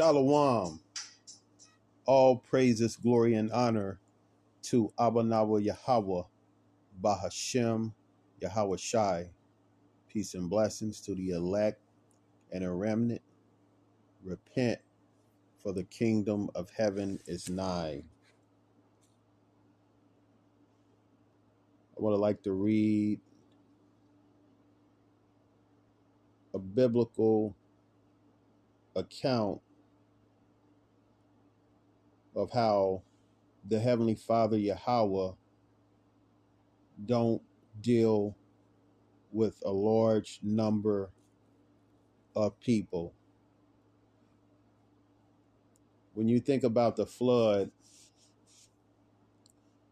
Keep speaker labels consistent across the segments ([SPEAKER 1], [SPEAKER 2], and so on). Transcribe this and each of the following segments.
[SPEAKER 1] Shalom. All praises, glory, and honor to Abanawa Yahweh, Bahashem, Yahweh Shai. Peace and blessings to the elect and a remnant. Repent, for the kingdom of heaven is nigh. I would like to read a biblical account of how the Heavenly Father Yahweh don't deal with a large number of people. When you think about the flood,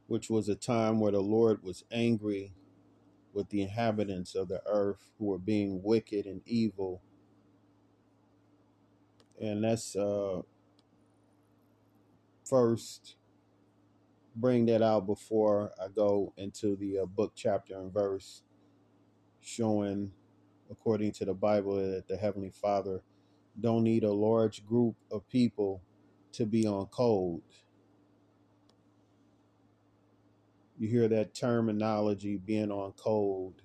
[SPEAKER 1] which was a time where the Lord was angry with the inhabitants of the earth who were being wicked and evil. And let's uh, first bring that out before I go into the uh, book, chapter, and verse, showing, according to the Bible, that the Heavenly Father don't need a large group of people to be on code. You hear that terminology being on code.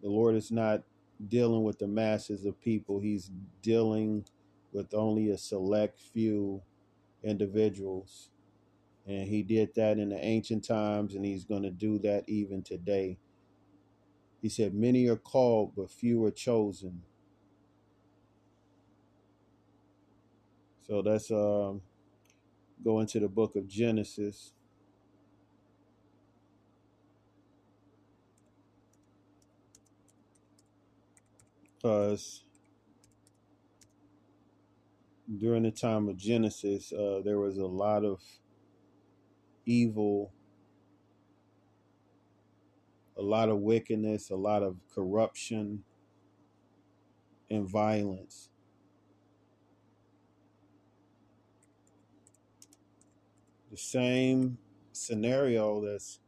[SPEAKER 1] The Lord is not dealing with the masses of people, He's dealing with only a select few individuals. And He did that in the ancient times, and He's going to do that even today. He said, Many are called, but few are chosen. So let's um, go into the book of Genesis. Because during the time of Genesis, uh, there was a lot of evil, a lot of wickedness, a lot of corruption and violence. The same scenario that's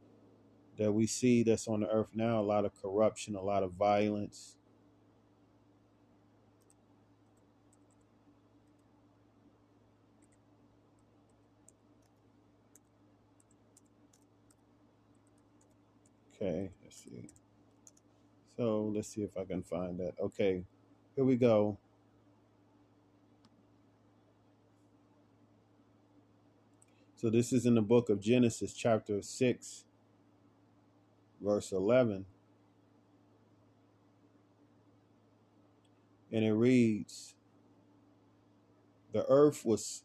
[SPEAKER 1] that we see that's on the earth now, a lot of corruption, a lot of violence. Okay, let's see. So let's see if I can find that. Okay, here we go. So this is in the book of Genesis, chapter 6, verse 11. And it reads, The earth was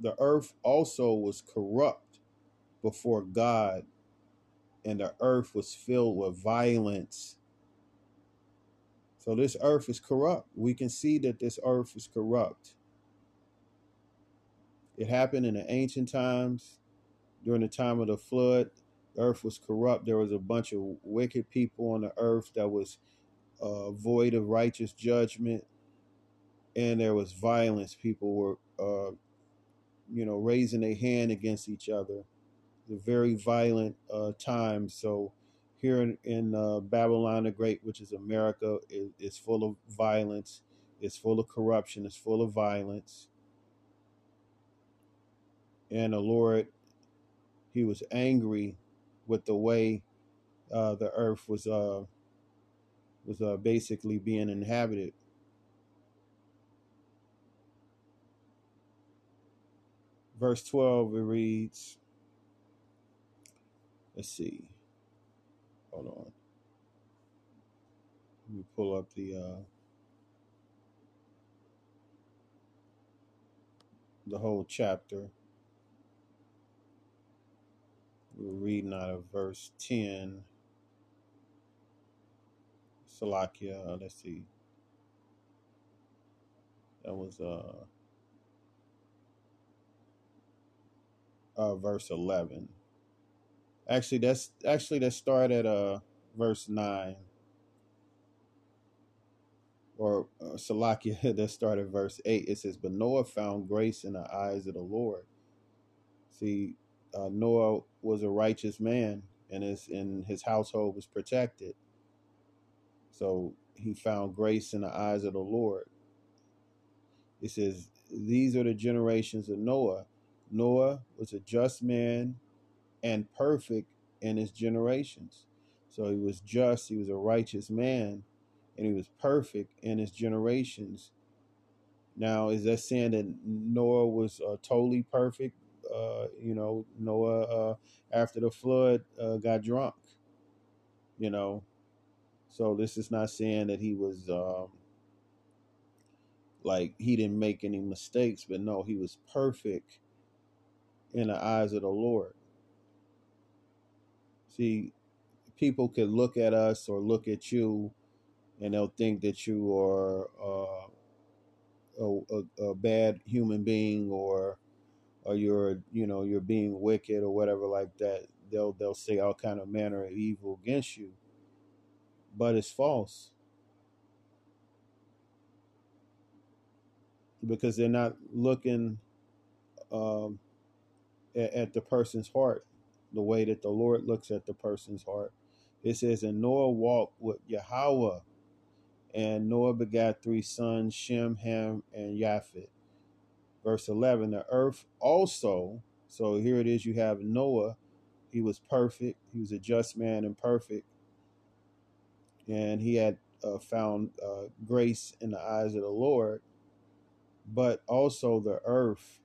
[SPEAKER 1] the earth also was corrupt before God, and the earth was filled with violence. So this earth is corrupt. We can see that this earth is corrupt. It happened in the ancient times during the time of the flood. The earth was corrupt. There was a bunch of wicked people on the earth that was uh, void of righteous judgment, and there was violence. People were, uh, you know, raising their hand against each other. A very violent uh, time. So here in, in uh, Babylon the Great, which is America, is, is full of violence. It's full of corruption. It's full of violence and the Lord, he was angry with the way uh, the earth was uh, was uh, basically being inhabited. Verse twelve it reads. Let's see. Hold on. Let me pull up the uh, the whole chapter. We're reading out of verse 10. Salakia, let's see. That was uh, uh verse 11. Actually, that's actually that start at uh verse 9 or uh, Salakia that started verse 8 it says but Noah found grace in the eyes of the Lord see uh, Noah was a righteous man, and his and his household was protected. So he found grace in the eyes of the Lord. It says, These are the generations of Noah. Noah was a just man and perfect in his generations. So he was just, he was a righteous man, and he was perfect in his generations. Now, is that saying that Noah was uh, totally perfect? Uh, you know, Noah, uh, after the flood, uh, got drunk, you know. So this is not saying that he was um, like he didn't make any mistakes, but no, he was perfect in the eyes of the Lord. See, people could look at us or look at you and they'll think that you are uh, a, a, a bad human being or or you're you know you're being wicked or whatever like that. They'll they'll say all kind of manner of evil against you but it's false. Because they're not looking um, at, at the person's heart the way that the lord looks at the person's heart. It says and noah walked with yahweh and noah begat three sons shem ham and japheth verse 11 the earth also so here it is you have noah. He was perfect. He was a just man and perfect. And he had uh, found uh, grace in the eyes of the lord. But also the earth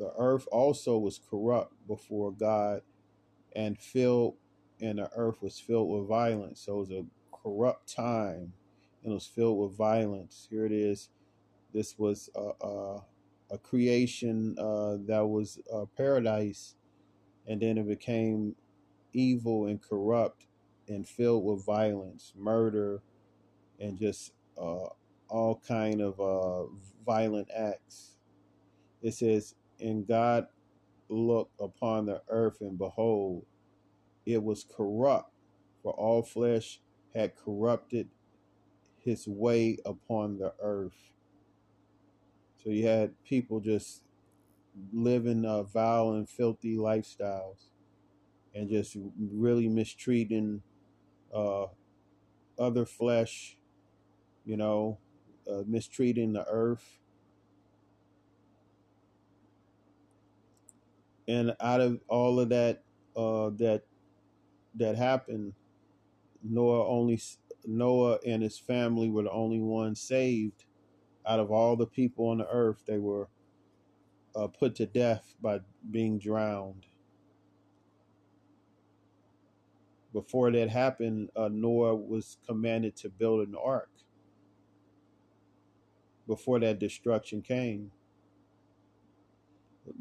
[SPEAKER 1] the earth also was corrupt before god and filled and the earth was filled with violence. So it was a corrupt time and it was filled with violence. Here it is. This was a, a, a creation uh, that was a paradise, and then it became evil and corrupt and filled with violence, murder, and just uh, all kind of uh, violent acts. It says, "And God looked upon the earth, and behold, it was corrupt, for all flesh had corrupted his way upon the earth." So you had people just living uh, vile and filthy lifestyles and just really mistreating uh, other flesh, you know, uh, mistreating the earth. And out of all of that, uh, that that happened, Noah only Noah and his family were the only ones saved out of all the people on the earth, they were uh, put to death by being drowned. Before that happened, uh, Noah was commanded to build an ark. Before that destruction came,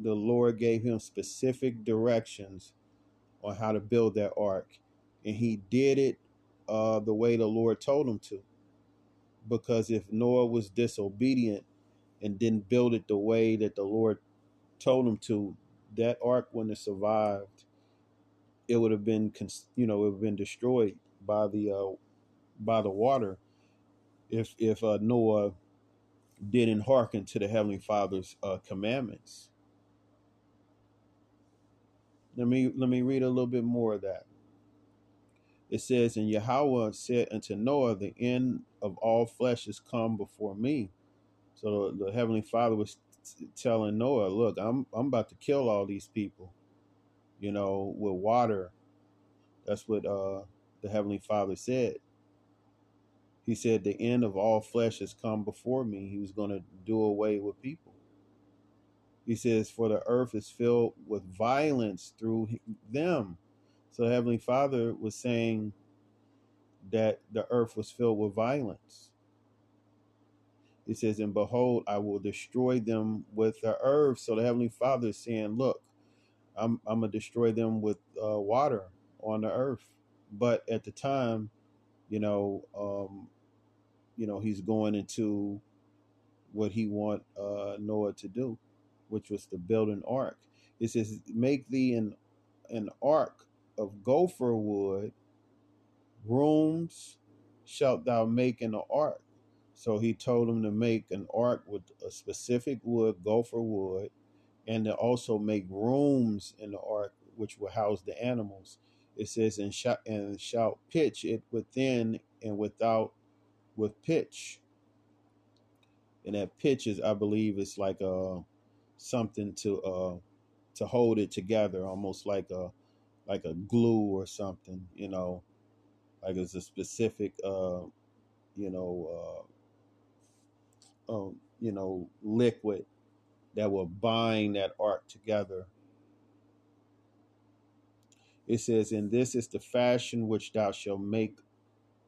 [SPEAKER 1] the Lord gave him specific directions on how to build that ark, and he did it uh, the way the Lord told him to because if Noah was disobedient and didn't build it the way that the Lord told him to, that ark wouldn't have survived. It would have been, you know, it would have been destroyed by the uh, by the water if if uh, Noah didn't hearken to the Heavenly Father's uh, commandments. Let me let me read a little bit more of that it says, And Yahweh said unto Noah, The end of all flesh is come before me. So the Heavenly Father was t- telling Noah, Look, I'm I'm about to kill all these people, you know, with water. That's what uh, the Heavenly Father said. He said, The end of all flesh has come before me. He was going to do away with people. He says, For the earth is filled with violence through them so the Heavenly Father was saying that the earth was filled with violence. He says, And behold, I will destroy them with the earth. So the Heavenly Father is saying, Look, I'm, I'm going to destroy them with uh, water on the earth. But at the time, you know, um, you know, he's going into what he want uh, Noah to do, which was to build an ark. It says, "Make thee an an ark of gopher wood, rooms shalt thou make in the ark. So he told him to make an ark with a specific wood, gopher wood, and to also make rooms in the ark which will house the animals. It says, and shall, and shall pitch it within and without with pitch. and that pitch is, I believe, it's like uh something to uh to hold it together, almost like a like a glue or something. You know, like it's a specific uh you know uh um you know liquid that will bind that art together. It says, "And this is the fashion which thou shalt make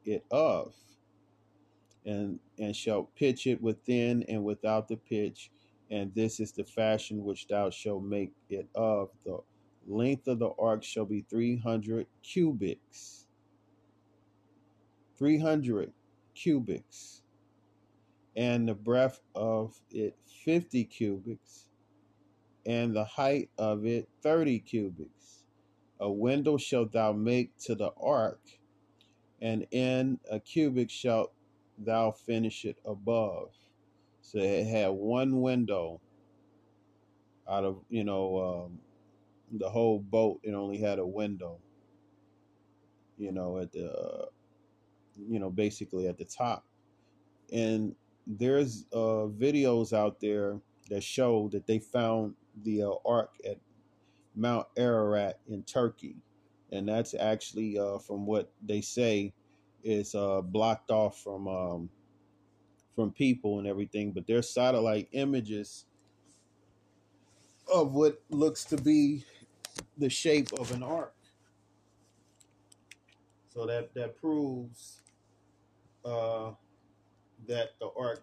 [SPEAKER 1] it of." and and shalt pitch it within and without the pitch and this is the fashion which thou shalt make it of. The length of the ark shall be 300 cubits 300 cubits and the breadth of it 50 cubits and the height of it 30 cubits a window shalt thou make to the ark and in a cubit shalt thou finish it above. So it had one window out of, you know, um, the whole boat. It only had a window, you know, at the, uh, you know, basically at the top. And there's uh, videos out there that show that they found the uh, ark at Mount Ararat in Turkey. And that's actually, uh, from what they say, is uh, blocked off from um, from people and everything, but there's satellite images of what looks to be the shape of an ark. So that that proves uh, that the ark,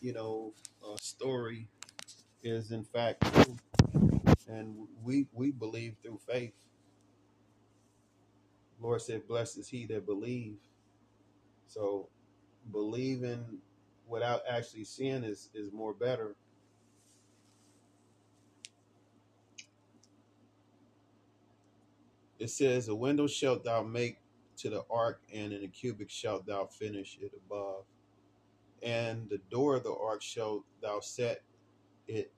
[SPEAKER 1] you know, uh, story is in fact true, and we we believe through faith. Lord said, "Blessed is he that believe." So believing without actually seeing is is more better. It says, "A window shalt thou make to the ark, and in a cubit shalt thou finish it above, and the door of the ark shalt thou set it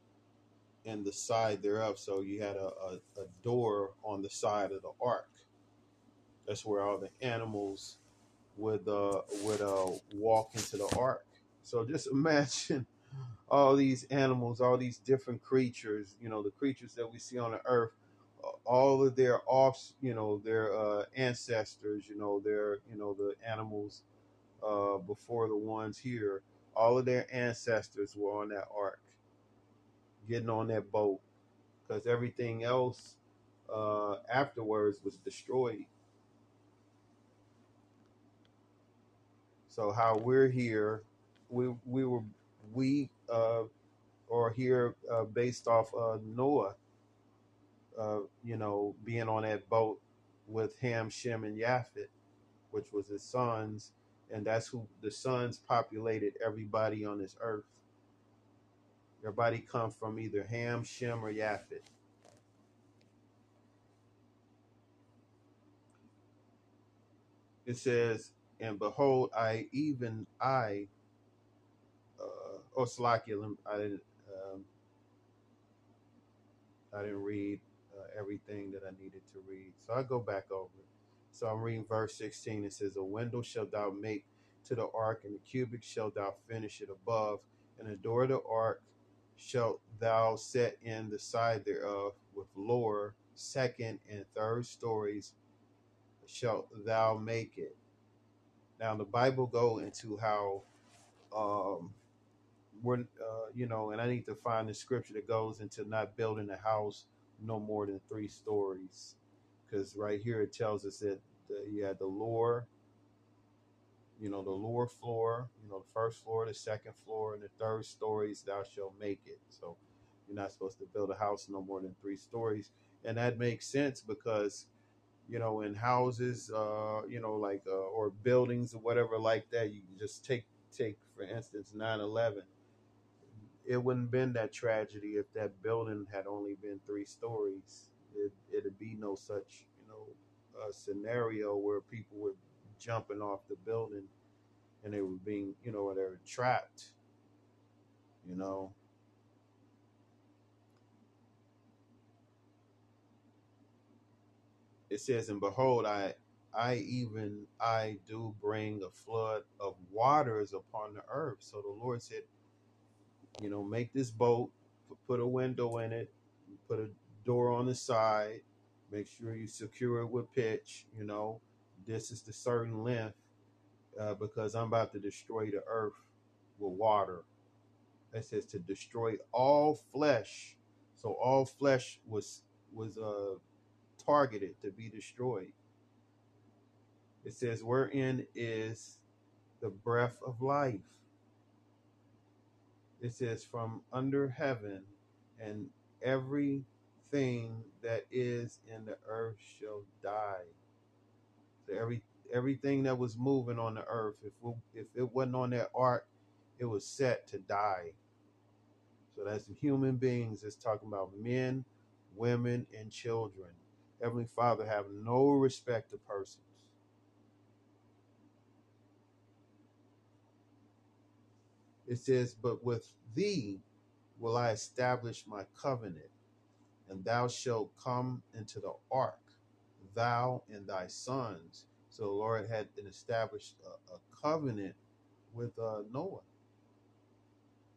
[SPEAKER 1] in the side thereof." So you had a, a, a door on the side of the ark. That's where all the animals would uh would uh walk into the ark. So just imagine all these animals, all these different creatures, you know, the creatures that we see on the earth, all of their offs, you know, their uh, ancestors, you know, their, you know, the animals uh, before the ones here, all of their ancestors were on that ark, getting on that boat, because everything else uh, afterwards was destroyed. So how we're here, we we were we uh, are here uh, based off uh, Noah, uh, you know, being on that boat with Ham, Shem, and Japhet, which was his sons, and that's who the sons populated everybody on this earth. Everybody come from either Ham, Shem, or Japhet. It says, "And behold, I even I." Uh, oh, Salakia, I didn't. Um, I didn't read uh, everything that I needed to read. So I go back over. So I'm reading verse 16. It says, A window shalt thou make to the ark, and the cubit shalt thou finish it above, and the door of the ark shalt thou set in the side thereof with lower, second, and third stories shalt thou make it. Now the Bible go into how um, we're uh, you know, and I need to find the scripture that goes into not building a house no more than three stories, because right here it tells us that the, you had the lower, you know, the lower floor, you know, the first floor, the second floor, and the third stories thou shalt make it. So you're not supposed to build a house no more than three stories, and that makes sense because you know, in houses, uh, you know, like uh, or buildings or whatever like that, you can just take take for instance 9/11 it wouldn't been that tragedy if that building had only been three stories. It, it'd be no such, you know, uh, scenario where people were jumping off the building and they were being, you know, they were trapped. You know, it says, "And behold, I I even I do bring a flood of waters upon the earth. So the Lord said, you know, make this boat, put a window in it, put a door on the side, make sure you secure it with pitch. You know, this is the certain length uh, because I'm about to destroy the earth with water. It says to destroy all flesh. So all flesh was was uh, targeted to be destroyed. It says, wherein is the breath of life. It says, from under heaven, and everything that is in the earth shall die. So every everything that was moving on the earth, if it, if it wasn't on that ark, it was set to die. So that's human beings. It's talking about men, women, and children. Heavenly Father have no respect to persons. It says, but with thee will I establish my covenant, and thou shalt come into the ark, thou and thy sons. So the Lord had established a, a covenant with uh, Noah.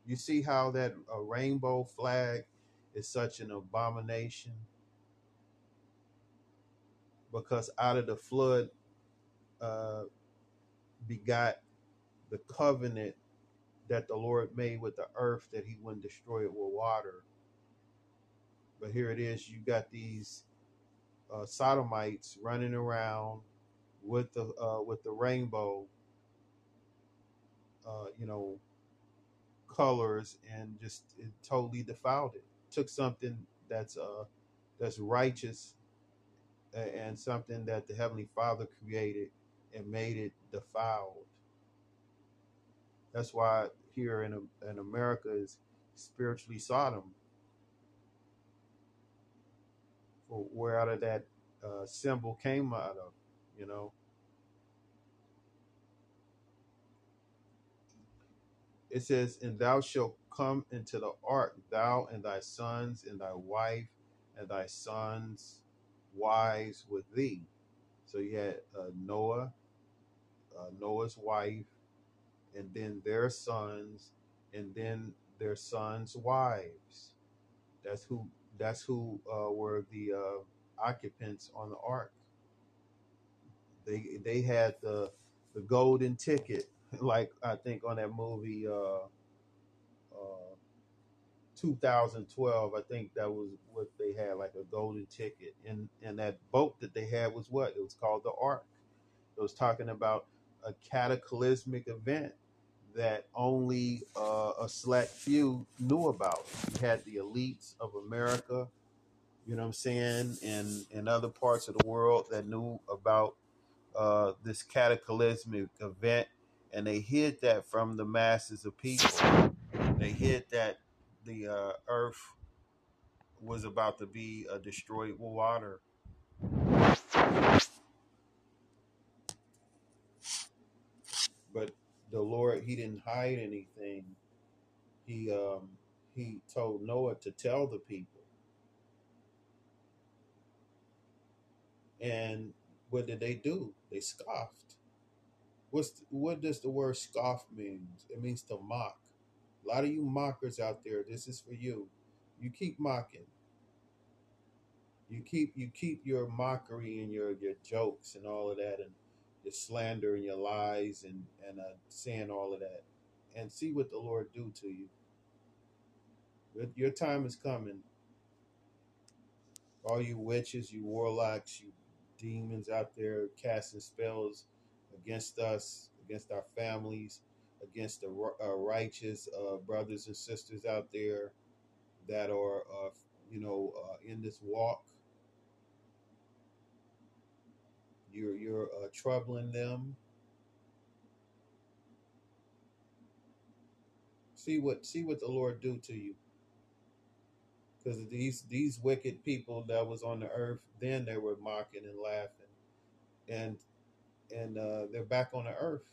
[SPEAKER 1] You see how that uh, rainbow flag is such an abomination because out of the flood uh, begot the covenant that the Lord made with the earth that He wouldn't destroy it with water. But here it is: you got these uh, sodomites running around with the uh, with the rainbow, uh, you know, colors, and just it totally defiled it. Took something that's uh that's righteous and something that the Heavenly Father created and made it defiled. That's why here in in America is spiritually Sodom, for where out of that uh, symbol came out of. You know, it says, "And thou shalt come into the ark, thou and thy sons and thy wife and thy sons' wives with thee." So you had uh, Noah, uh, Noah's wife, and then their sons, and then their sons' wives. That's who. That's who uh, were the uh, occupants on the ark. They they had the the golden ticket, like I think on that movie uh, uh, 2012. I think that was what they had, like a golden ticket. And and that boat that they had was what it was called the Ark. It was talking about a cataclysmic event that only uh, a select few knew about. You had the elites of America, you know what I'm saying, and in other parts of the world that knew about uh, this cataclysmic event, and they hid that from the masses of people. They hid that the uh, earth was about to be uh, destroyed with water. But the Lord, He didn't hide anything. He um, He told Noah to tell the people. And what did they do? They scoffed. What's what does the word scoff mean? It means to mock. A lot of you mockers out there, this is for you. You keep mocking. You keep you keep your mockery and your your jokes and all of that and your slander and your lies and and uh, saying all of that, and see what the Lord do to you. Your your time is coming. All you witches, you warlocks, you demons out there casting spells against us, against our families, against the uh, righteous uh, brothers and sisters out there that are, uh, you know, uh, in this walk. You're you're uh, troubling them. See what see what the Lord do to you, because these these wicked people that was on the earth, then they were mocking and laughing, and and uh, they're back on the earth.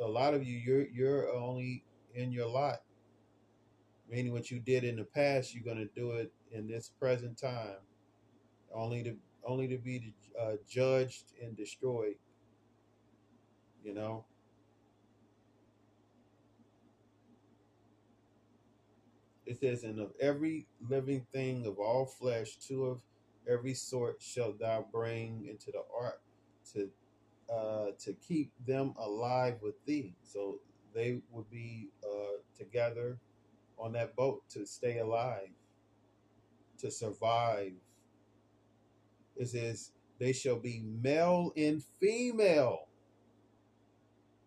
[SPEAKER 1] So a lot of you, you're you're only in your lot, meaning what you did in the past, you're gonna do it in this present time. Only to only to be uh, judged and destroyed. You know, it says, "And of every living thing of all flesh, two of every sort shall thou bring into the ark to uh, to keep them alive with thee." So they would be uh, together on that boat to stay alive, to survive. It says, "They shall be male and female."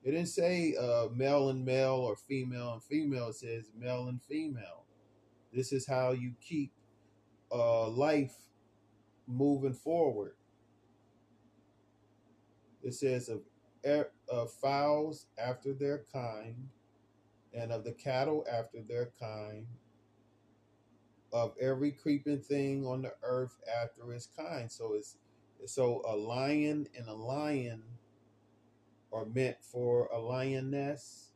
[SPEAKER 1] It didn't say uh, male and male or female and female. It says male and female. This is how you keep uh, life moving forward. It says of, er, of fowls after their kind, and of the cattle after their kind, of every creeping thing on the earth after its kind. So it's so a lion and a lion are meant for a lioness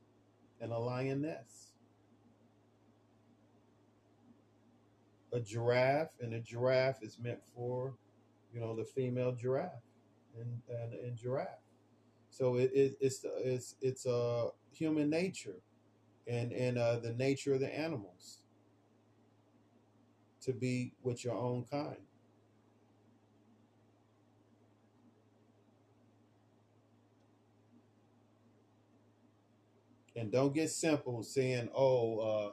[SPEAKER 1] and a lioness. A giraffe and a giraffe is meant for, you know, the female giraffe and and, and giraffe. So it, it it's it's it's a uh, human nature, and and uh, the nature of the animals to be with your own kind. and don't get simple saying, "Oh, uh,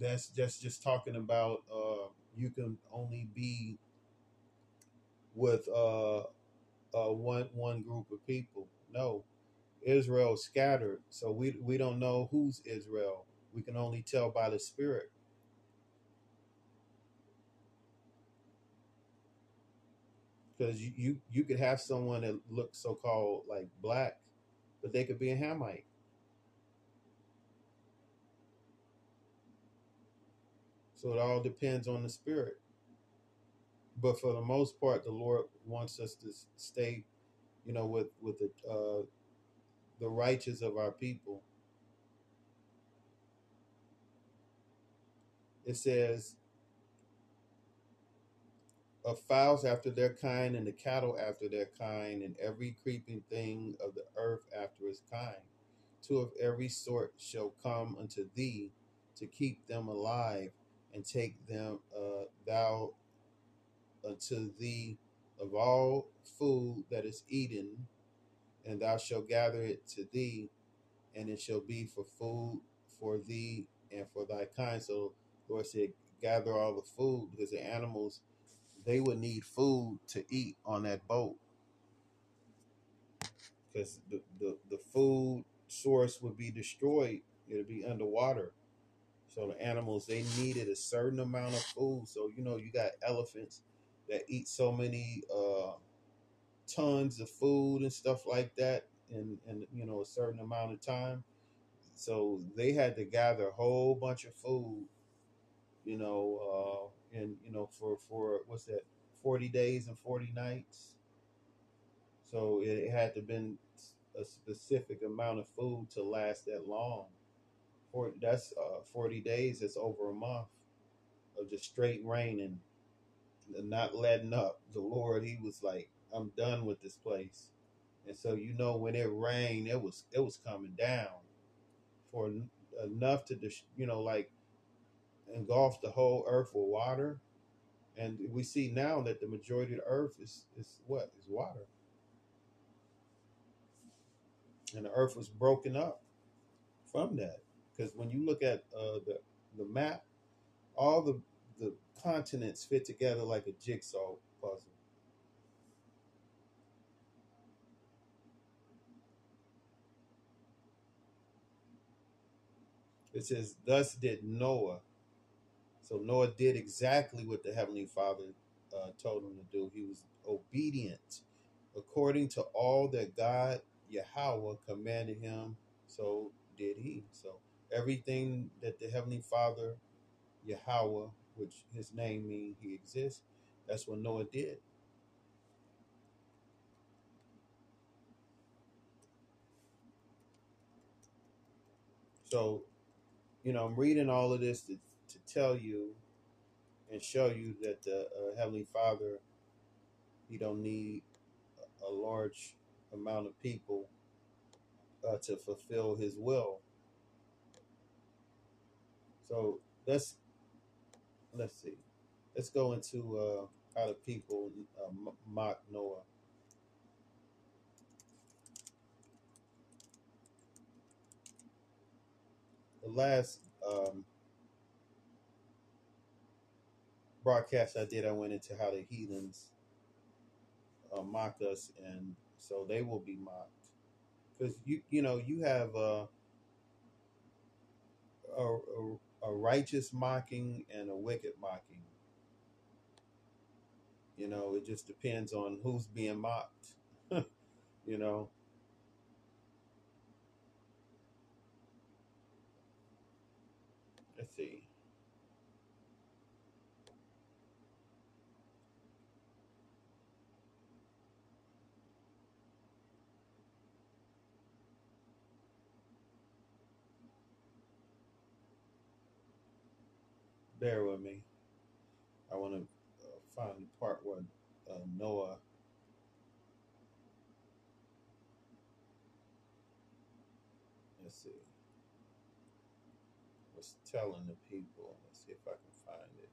[SPEAKER 1] that's just just talking about uh, you can only be with uh, uh, one one group of people." No, Israel scattered, so we we don't know who's Israel. We can only tell by the Spirit. Because you, you you could have someone that looks so called like black, but they could be a Hamite. So it all depends on the spirit. But for the most part, the Lord wants us to stay, you know, with with the uh, the righteous of our people. It says, of fowls after their kind, and the cattle after their kind, and every creeping thing of the earth after its kind. Two of every sort shall come unto thee to keep them alive and take them uh, thou unto thee of all food that is eaten, and thou shalt gather it to thee, and it shall be for food for thee and for thy kind. So Lord said, gather all the food because the animals they would need food to eat on that boat because the, the, the food source would be destroyed. it would be underwater. So the animals they needed a certain amount of food. So you know you got elephants that eat so many uh, tons of food and stuff like that in in you know a certain amount of time. So they had to gather a whole bunch of food, you know, uh, and you know for for what's that, forty days and forty nights. So it had to been a specific amount of food to last that long. 40, that's uh, 40 days. It's over a month of just straight rain and not letting up. The Lord, He was like, I'm done with this place. And so you know when it rained, it was it was coming down for enough to you know like engulf the whole earth with water. And we see now that the majority of the earth is is what is water. And the earth was broken up from that because when you look at uh, the the map, all the the continents fit together like a jigsaw puzzle. It says, "Thus did Noah." So Noah did exactly what the heavenly Father uh, told him to do. He was obedient according to all that God Yahweh commanded him. So did he. So everything that the Heavenly Father, Yahweh, which his name means he exists, that's what Noah did. So, you know, I'm reading all of this to, to tell you and show you that the uh, Heavenly Father He don't need a large amount of people uh, to fulfill His will. So let's let's see. Let's go into uh, how the people uh, mock Noah. The last um, broadcast I did, I went into how the heathens uh, mock us, and so they will be mocked. Because you you know you have uh, a, a a righteous mocking and a wicked mocking. You know, it just depends on who's being mocked. you know, let's see. Bear with me. I want to uh, find the part where uh, Noah. Let's see. Was telling the people. Let's see if I can find it.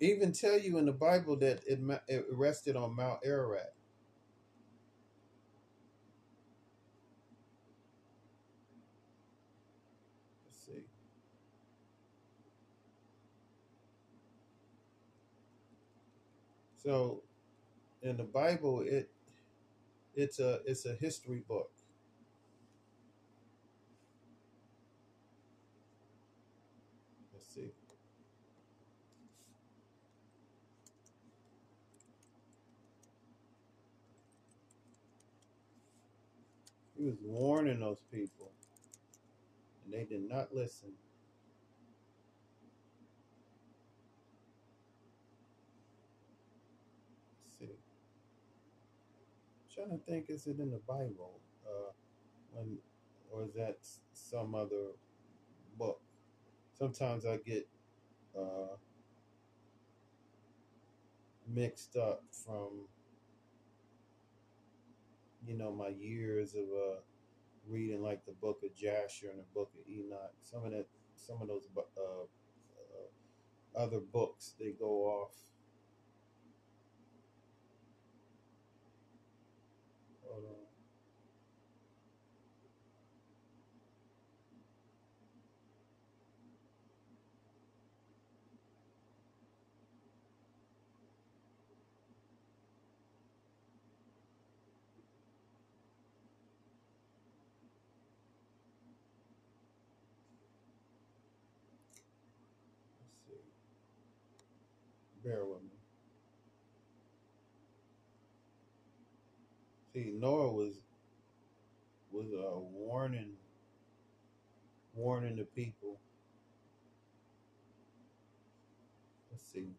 [SPEAKER 1] Even tell you in the Bible that it, it rested on Mount Ararat. Let's see. So in the Bible, it it's a it's a history book. Let's see. Was warning those people, and they did not listen. See. trying to think, is it in the Bible? Uh, when or is that some other book? Sometimes I get uh, mixed up from you know my years of uh, reading like the book of Jasher and the book of Enoch. Some of that, some of those uh, uh, other books they go off. Hold on. Let's see. Bear with me. See, Noah was was uh, warning warning the people. Let's see.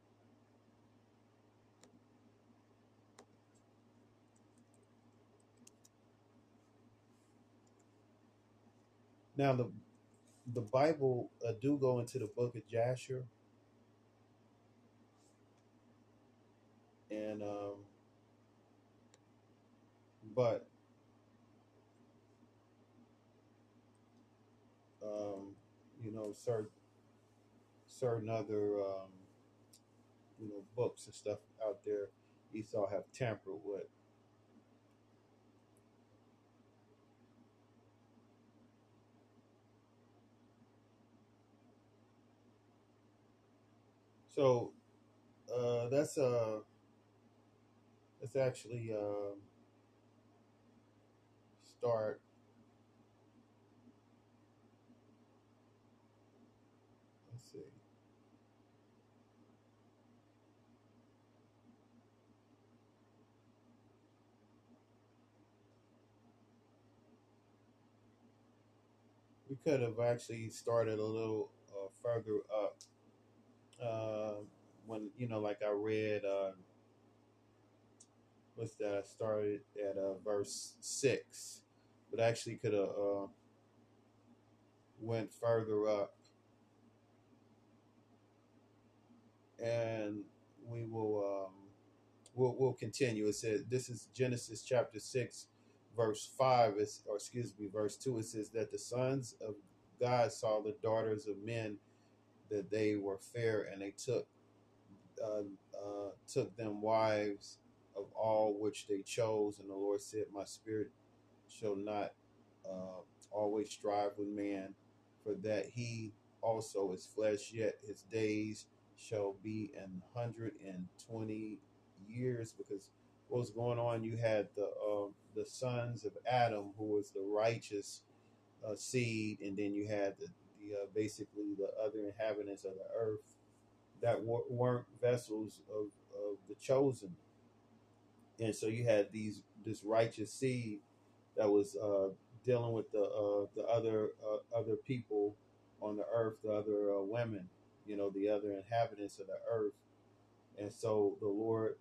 [SPEAKER 1] Now the the Bible uh, do go into the book of Jasher, and um, but um, you know certain certain other um, you know books and stuff out there Esau have tampered with. So uh, that's uh that's actually uh, start. Let's see. We could have actually started a little uh, further up uh, when you know, like I read uh, what's that? I started at uh, verse six, but actually could have uh, went further up, and we will um, we'll we'll continue. It says this is Genesis chapter six, verse five. Is or excuse me, verse two. It says that the sons of God saw the daughters of men that they were fair, and they took uh, uh, took them wives of all which they chose. And the Lord said, My spirit shall not uh, always strive with man, for that he also is flesh, yet his days shall be an hundred and twenty years. Because what was going on, you had the uh, the sons of Adam, who was the righteous uh, seed, and then you had the, the uh, basically the other inhabitants of the earth that weren't vessels of, of the chosen. And so you had these this righteous seed that was uh, dealing with the uh, the other uh, other people on the earth, the other uh, women, you know, the other inhabitants of the earth. And so the Lord,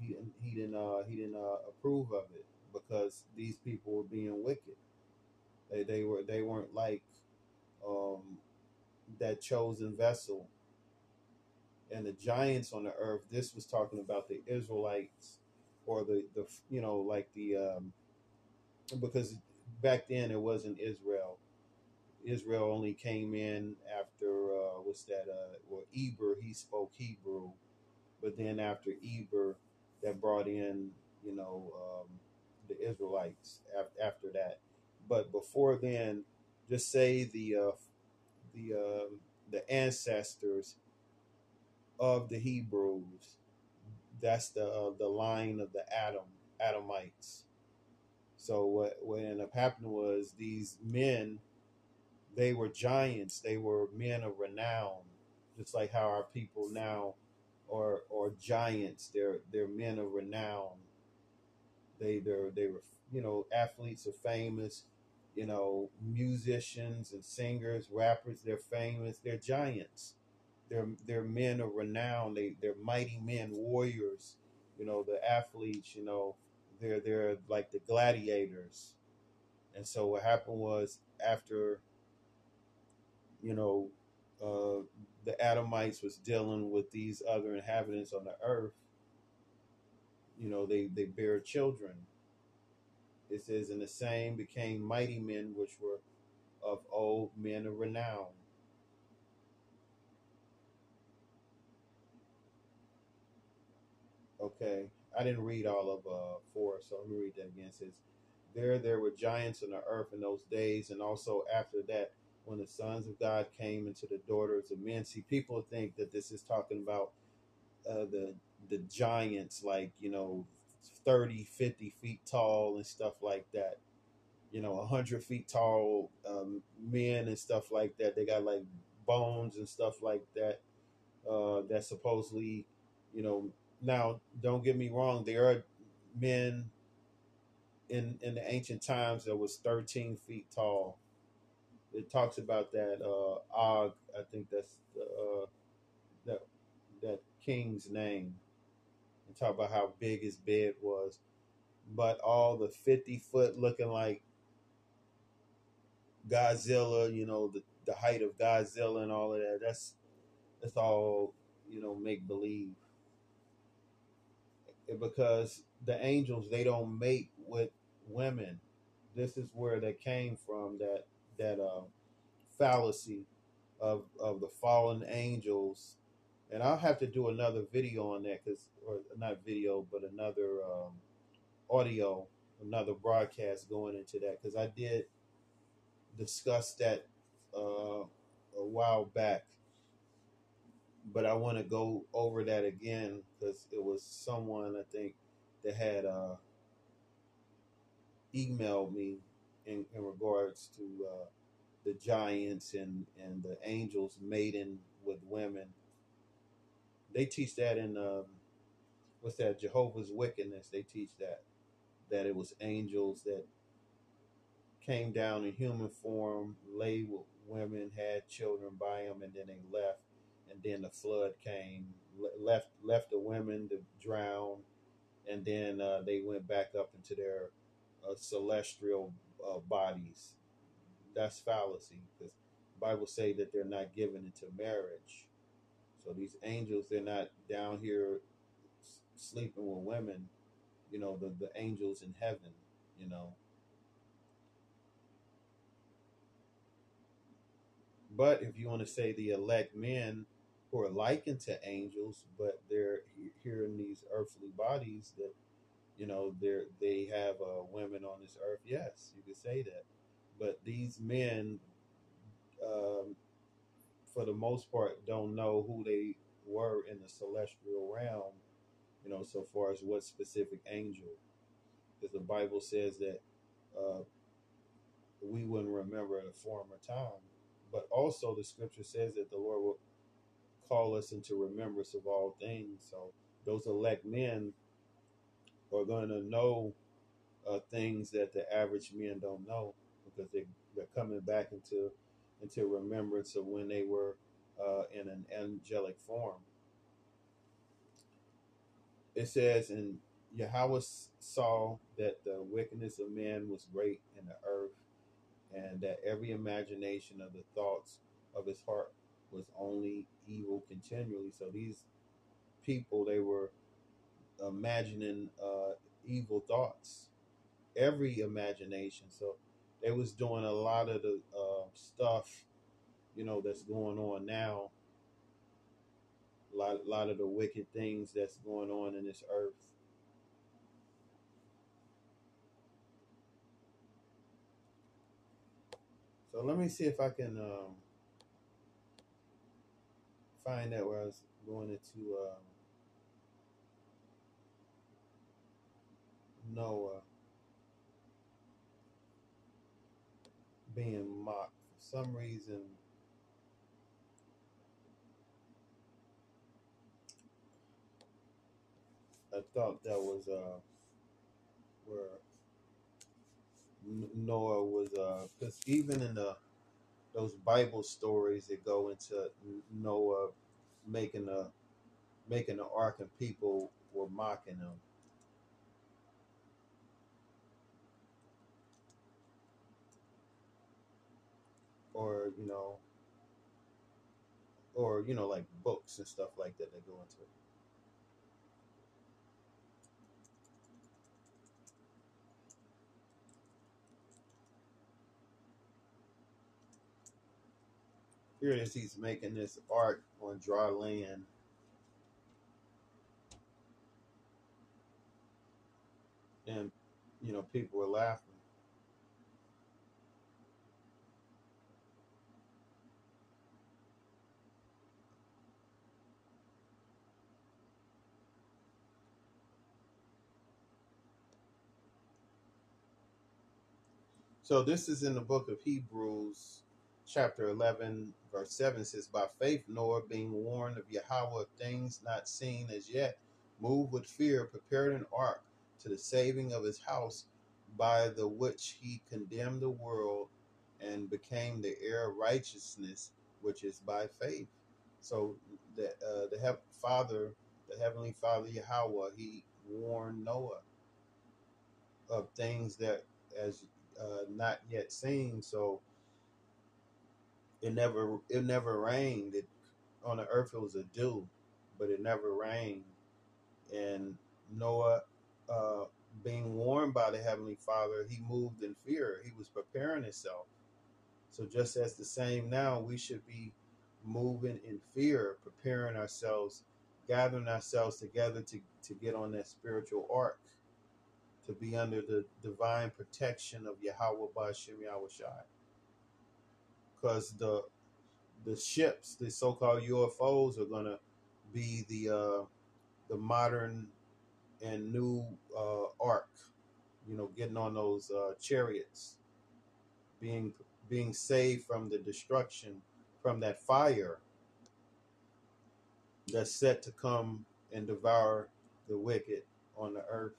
[SPEAKER 1] he he didn't uh, he didn't uh, approve of it because these people were being wicked. They they were they weren't like um, that chosen vessel and the giants on the earth. This was talking about the Israelites or the the you know like the um, because back then it wasn't Israel. Israel only came in after uh, what's that? Uh, well, Eber he spoke Hebrew, but then after Eber, that brought in you know um, the Israelites after, after that. But before then, just say the uh, the uh, the ancestors of the Hebrews. That's the uh, the line of the Adam Adamites. So what what ended up happening was these men, they were giants. They were men of renown, just like how our people now are are giants. They're they're men of renown. They they they were you know athletes are famous. You know musicians and singers, rappers. They're famous. They're giants they're they're men of renown. They they're mighty men, warriors. You know, the athletes. You know, they're they're like the gladiators. And so what happened was after, you know, uh, the Adamites was dealing with these other inhabitants on the earth. You know, they they bear children. It says, "And the same became mighty men, which were of old men of renown." Okay, I didn't read all of uh four, so let me read that again. It says, "There, there were giants on the earth in those days, and also after that, when the sons of God came into the daughters of men." See, people think that this is talking about uh, the the giants, like you know, 30, 50 feet tall and stuff like that. You know, hundred feet tall um, men and stuff like that. They got like bones and stuff like that. Uh, that supposedly, you know, now, don't get me wrong. There are men in in the ancient times that was 13 feet tall. It talks about that uh, Og. I think that's the, uh, that that king's name. And talk about how big his bed was, but all the 50 foot looking like Godzilla. You know the the height of Godzilla and all of that. That's that's all you know make believe because the angels they don't mate with women. This is where they came from that that uh, fallacy of of the fallen angels. And I'll have to do another video on that because, or not video, but another um, audio, another broadcast going into that because I did discuss that uh, a while back but I want to go over that again because it was someone I think that had uh, emailed me in, in regards to uh, the giants and, and the angels mating with women. They teach that in um, what's that Jehovah's Wickedness. They teach that that it was angels that came down in human form, lay with women, had children by them, and then they left and then the flood came, left left the women to drown, and then uh, they went back up into their uh, celestial uh, bodies. That's fallacy because Bible say that they're not given into marriage. So these angels, they're not down here sleeping with women. You know, the the angels in heaven. You know. But if you want to say the elect men who are likened to angels, but they're here in these earthly bodies that you know they're they have uh, women on this earth. Yes, you could say that. But these men, um, for the most part, don't know who they were in the celestial realm. You know, so far as what specific angel, because the Bible says that uh, we wouldn't remember a former time. But also, the Scripture says that the Lord will call us into remembrance of all things. So those elect men are going to know uh, things that the average men don't know because they they're coming back into into remembrance of when they were uh, in an angelic form. It says, and Yahweh saw that the wickedness of man was great in the earth, and that every imagination of the thoughts of his heart was only evil continually. So these people, they were imagining uh, evil thoughts, every imagination. So they was doing a lot of the uh, stuff, you know, that's going on now. A lot, a lot of the wicked things that's going on in this earth. So let me see if I can um, find out where I was going into um, Noah being mocked. For some reason, I thought that was uh, where Noah was, because uh, even in the those Bible stories that go into Noah making a making the ark and people were mocking him. Or, you know, or, you know, like books and stuff like that that go into it. Here he's making this ark on dry land. And, you know, people were laughing. So this is in the book of Hebrews, chapter 11, verse 7 says, By faith, Noah, being warned of Yahweh of things not seen as yet, moved with fear, prepared an ark to the saving of his house, by the which he condemned the world and became the heir of righteousness, which is by faith. So the uh, the he- Father, the Heavenly Father Yahweh, he warned Noah of things that as uh, not yet seen. So it never it never rained. It on the earth it was a dew, but it never rained. And Noah, uh, being warned by the heavenly Father, he moved in fear. He was preparing himself. So just as the same now, we should be moving in fear, preparing ourselves, gathering ourselves together to, to get on that spiritual ark, to be under the divine protection of Yahweh Bashim Yahweh Shai because the the ships, the so-called UFOs, are gonna be the uh, the modern and new uh, ark. You know, getting on those uh, chariots, being being saved from the destruction from that fire that's set to come and devour the wicked on the earth.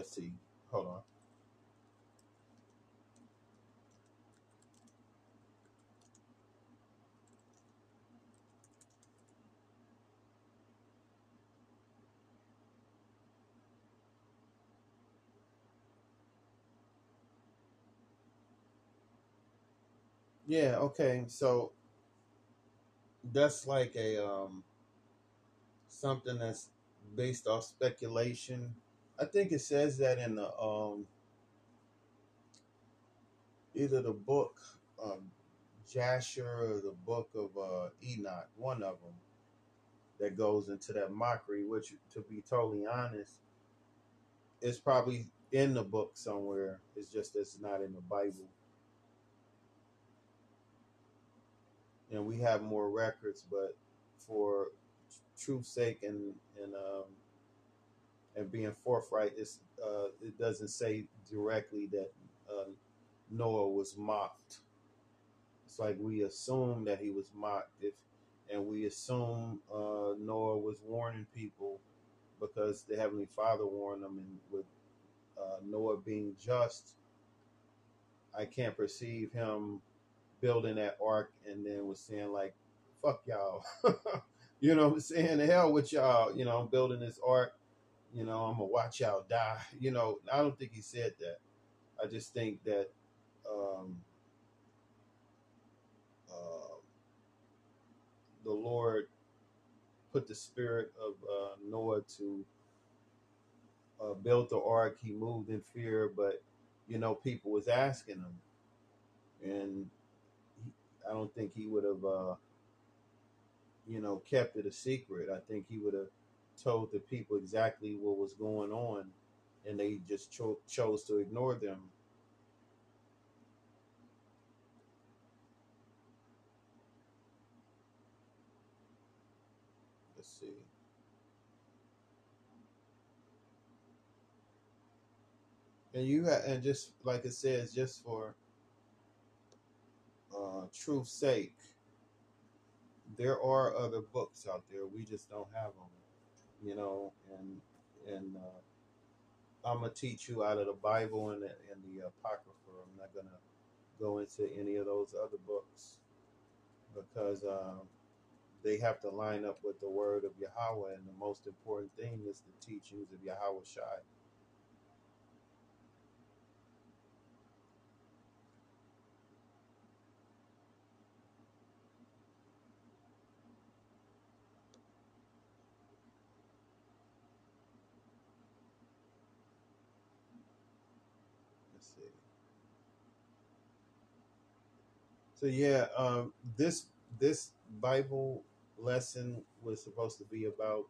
[SPEAKER 1] Let's see. Hold on. Yeah, okay. So that's like a um something that's based off speculation I think it says that in the um either the book um Jasher or the book of uh Enoch, one of them that goes into that mockery, which to be totally honest, is probably in the book somewhere. It's just it's not in the Bible. And we have more records, but for truth's sake and and um and being forthright, it's uh it doesn't say directly that uh Noah was mocked. It's like we assume that he was mocked if and we assume uh Noah was warning people because the Heavenly Father warned them and with uh, Noah being just, I can't perceive him building that ark and then was saying like, "Fuck y'all," you know what I'm saying? Hell with y'all, you know, building this ark, you know, I'm gonna watch y'all die. You know, I don't think he said that. I just think that um, uh, the Lord put the spirit of uh, Noah to uh, build the ark. He moved in fear, but you know, people was asking him, and he, I don't think he would have, uh, you know, kept it a secret. I think he would have told the people exactly what was going on, and they just cho- chose to ignore them. Let's see. And you ha- and just like it says, just for uh, truth's sake, there are other books out there. We just don't have them, you know. And and uh, I'm gonna teach you out of the Bible and the, and the Apocrypha. I'm not gonna go into any of those other books because um, they have to line up with the word of Yahweh. And the most important thing is the teachings of Yahweh Shai. Let's see. So yeah, um, this this Bible lesson was supposed to be about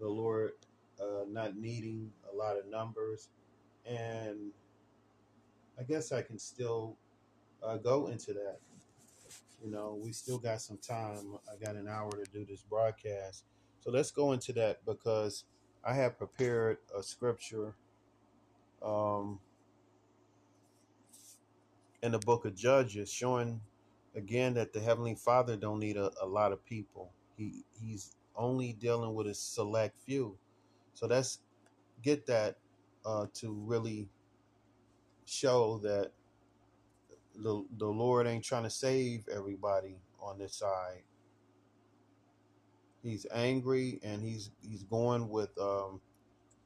[SPEAKER 1] the Lord uh, not needing a lot of numbers, and I guess I can still uh, go into that. You know, we still got some time. I got an hour to do this broadcast, so let's go into that because I have prepared a scripture um, in the book of Judges showing again that the Heavenly Father don't need a, a lot of people. He he's only dealing with a select few. So let's get that uh, to really show that the the Lord ain't trying to save everybody on this side. He's angry and he's he's going with um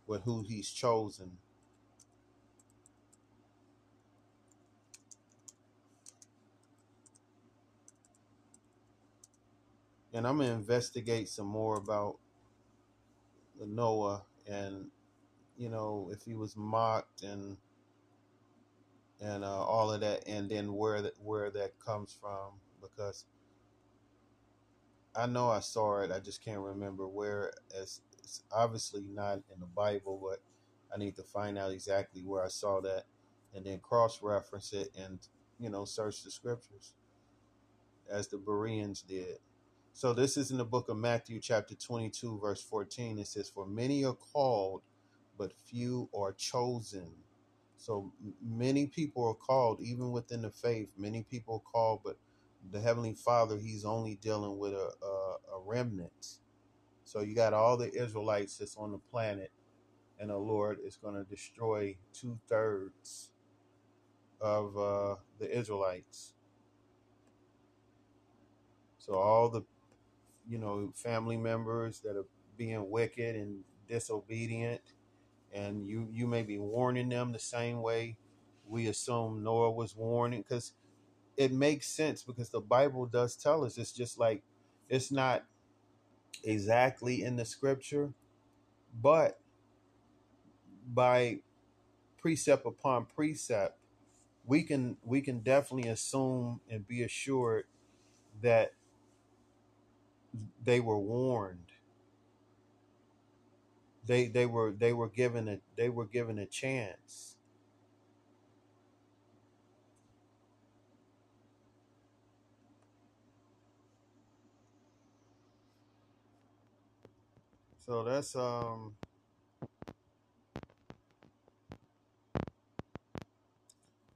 [SPEAKER 1] with who he's chosen. And I'm gonna investigate some more about Noah and you know if he was mocked and and uh, all of that, and then where that where that comes from because I know I saw it. I just can't remember where. As it's obviously not in the Bible, but I need to find out exactly where I saw that, and then cross reference it, and you know, search the scriptures as the Bereans did. So this is in the book of Matthew, chapter twenty-two, verse fourteen. It says, "For many are called, but few are chosen." So many people are called, even within the faith. Many people are called, but the Heavenly Father, He's only dealing with a, a, a remnant. So you got all the Israelites that's on the planet, and the Lord is going to destroy two thirds of uh, the Israelites. So all the you know family members that are being wicked and disobedient, and you you may be warning them the same way we assume Noah was warning, because it makes sense because the Bible does tell us it's just like it's not exactly in the scripture, but by precept upon precept, we can we can definitely assume and be assured that they were warned. They they were they were given a they were given a chance. So that's um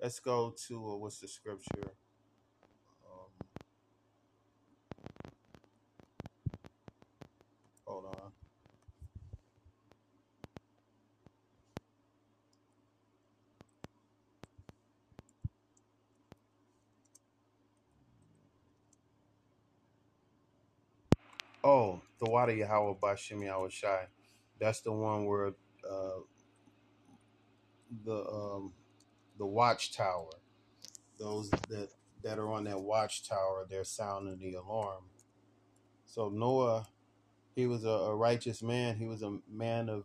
[SPEAKER 1] let's go to uh, what's the scripture? Um, hold on. Oh, water Yahweh Bashim Yahweh Shai. That's the one where uh, the um, the watchtower. Those that that are on that watchtower, they're sounding the alarm. So Noah, he was a, a righteous man. He was a man of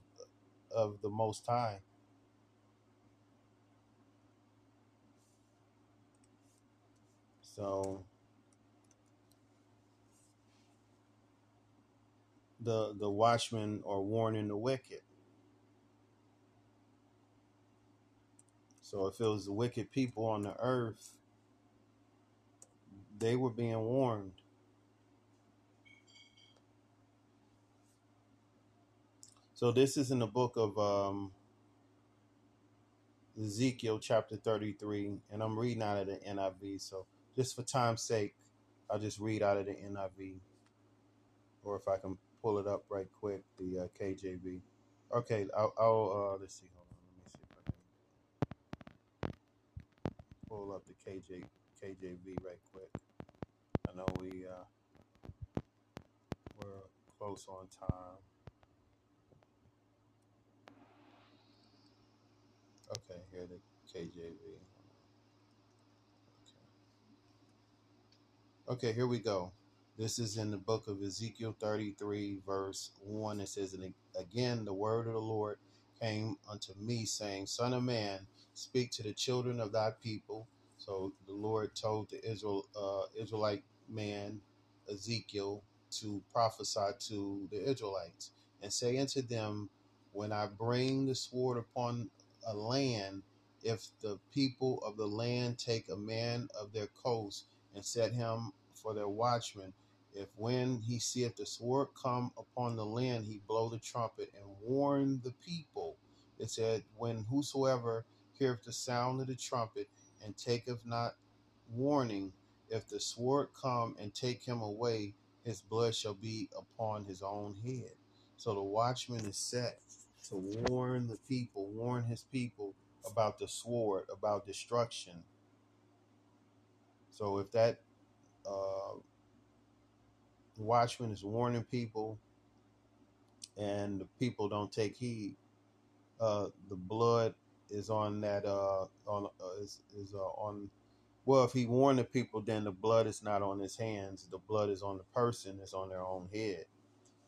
[SPEAKER 1] of the Most High. So the the watchmen are warning the wicked. So if it was the wicked people on the earth, they were being warned. So this is in the book of um, Ezekiel chapter 33, and I'm reading out of the NIV. So just for time's sake, I'll just read out of the NIV, or if I can pull it up right quick, the uh, KJV. Okay, I'll, I'll uh, let's see. Hold on, let me see if I can pull up the KJ KJV right quick. I know we uh, we're close on time. Okay, here the KJV. Okay, here we go. This is in the book of Ezekiel 33, verse 1. It says, And again, the word of the Lord came unto me, saying, Son of man, speak to the children of thy people. So the Lord told the Israel, uh, Israelite man, Ezekiel, to prophesy to the Israelites and say unto them, When I bring the sword upon a land, if the people of the land take a man of their coast and set him for their watchman, if when he seeth the sword come upon the land, he blow the trumpet and warn the people. It said, When whosoever heareth the sound of the trumpet and taketh not warning, if the sword come and take him away, his blood shall be upon his own head. So the watchman is set to warn the people, warn his people about the sword, about destruction. So if that uh, watchman is warning people and the people don't take heed, uh, the blood is on that uh, on uh, is, is uh, on. Well, if he warned the people, then the blood is not on his hands. The blood is on the person. It's on their own head.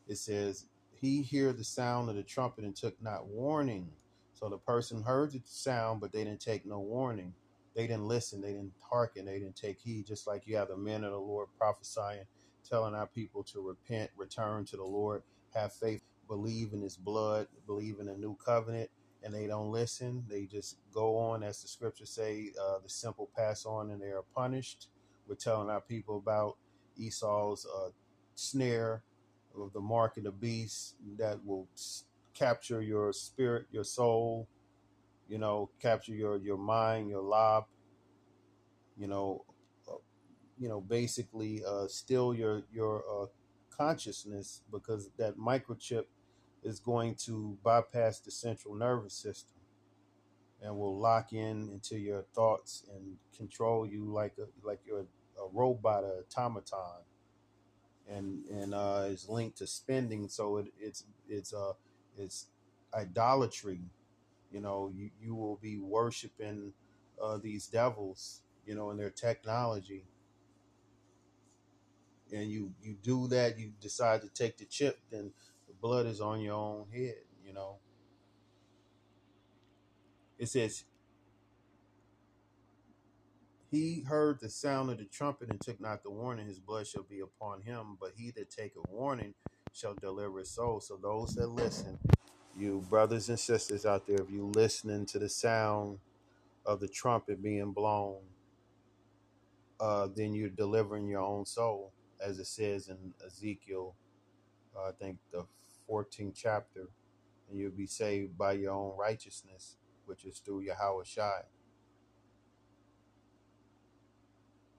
[SPEAKER 1] It says he heard the sound of the trumpet and took not warning. So the person heard the sound, but they didn't take no warning. They didn't listen. They didn't hearken. They didn't take heed. Just like you have the men of the Lord prophesying, telling our people to repent, return to the Lord, have faith, believe in His blood, believe in a new covenant, and they don't listen. They just go on, as the scriptures say, uh, the simple pass on and they are punished. We're telling our people about Esau's uh, snare of the mark of the beast that will capture your spirit, your soul, you know, capture your your mind, your lob, you know, you know, basically uh, steal your your uh, consciousness because that microchip is going to bypass the central nervous system and will lock in into your thoughts and control you like a like you're a robot, a automaton and and uh, is linked to spending. So it, it's it's uh it's idolatry. You know, you, you will be worshiping uh, these devils. you know, and their technology. And you you do that, you decide to take the chip, then the blood is on your own head, you know. It says he heard the sound of the trumpet and took not the warning, his blood shall be upon him. But he that taketh warning shall deliver his soul. So those that listen, you brothers and sisters out there, if you listening to the sound of the trumpet being blown, uh, then you're delivering your own soul, as it says in Ezekiel, uh, I think the 14th chapter, and you'll be saved by your own righteousness, which is through Yahweh Shai.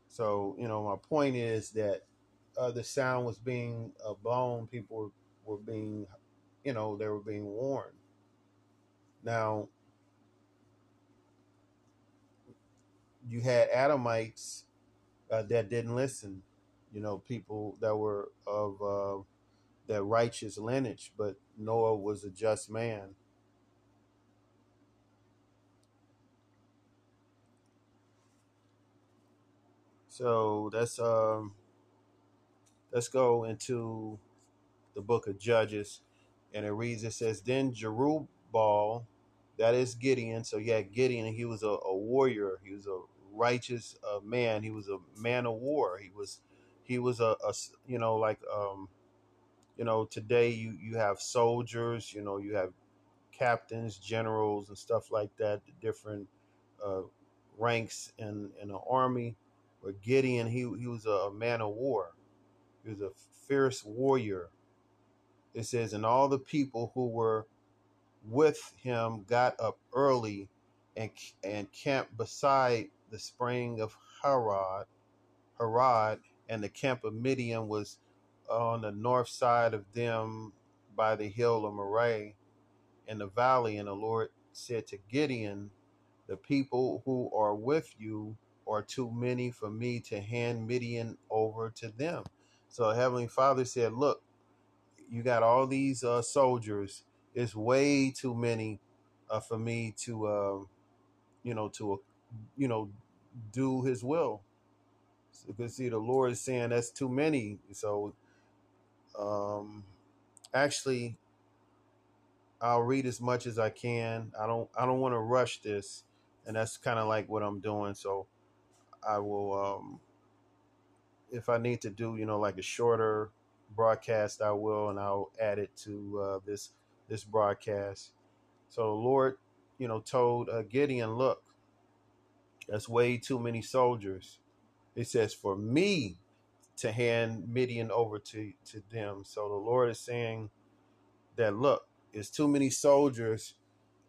[SPEAKER 1] So, you know, my point is that uh, the sound was being uh, blown. People were, were being, you know, they were being warned. Now, you had Adamites uh, that didn't listen. You know, people that were of uh, that righteous lineage, but Noah was a just man. So that's um, let's go into the book of Judges, and it reads. It says, "Then Jerubbaal, that is Gideon. So yeah, Gideon. He was a, a warrior. He was a righteous uh, man. He was a man of war. He was, he was a, a you know like um, you know today you you have soldiers. You know you have captains, generals, and stuff like that. The different uh, ranks in in the army. But Gideon, he he was a man of war. He was a fierce warrior. It says, and all the people who were with him got up early and and camped beside the spring of Harod, Harod, and the camp of Midian was on the north side of them by the hill of Moriah in the valley. And the Lord said to Gideon, The people who are with you are too many for me to hand Midian over to them. So Heavenly Father said, Look, you got all these uh, soldiers. It's way too many uh, for me to, uh, you know, to, you know, do His will. Because see, the Lord is saying that's too many. So, um, actually, I'll read as much as I can. I don't, I don't want to rush this, and that's kind of like what I'm doing. So, I will, um, if I need to do, you know, like a shorter broadcast, I will, and I'll add it to uh, this this broadcast. So the Lord, you know, told uh, Gideon, "Look, that's way too many soldiers." It says, "For me to hand Midian over to to them." So the Lord is saying that, look, it's too many soldiers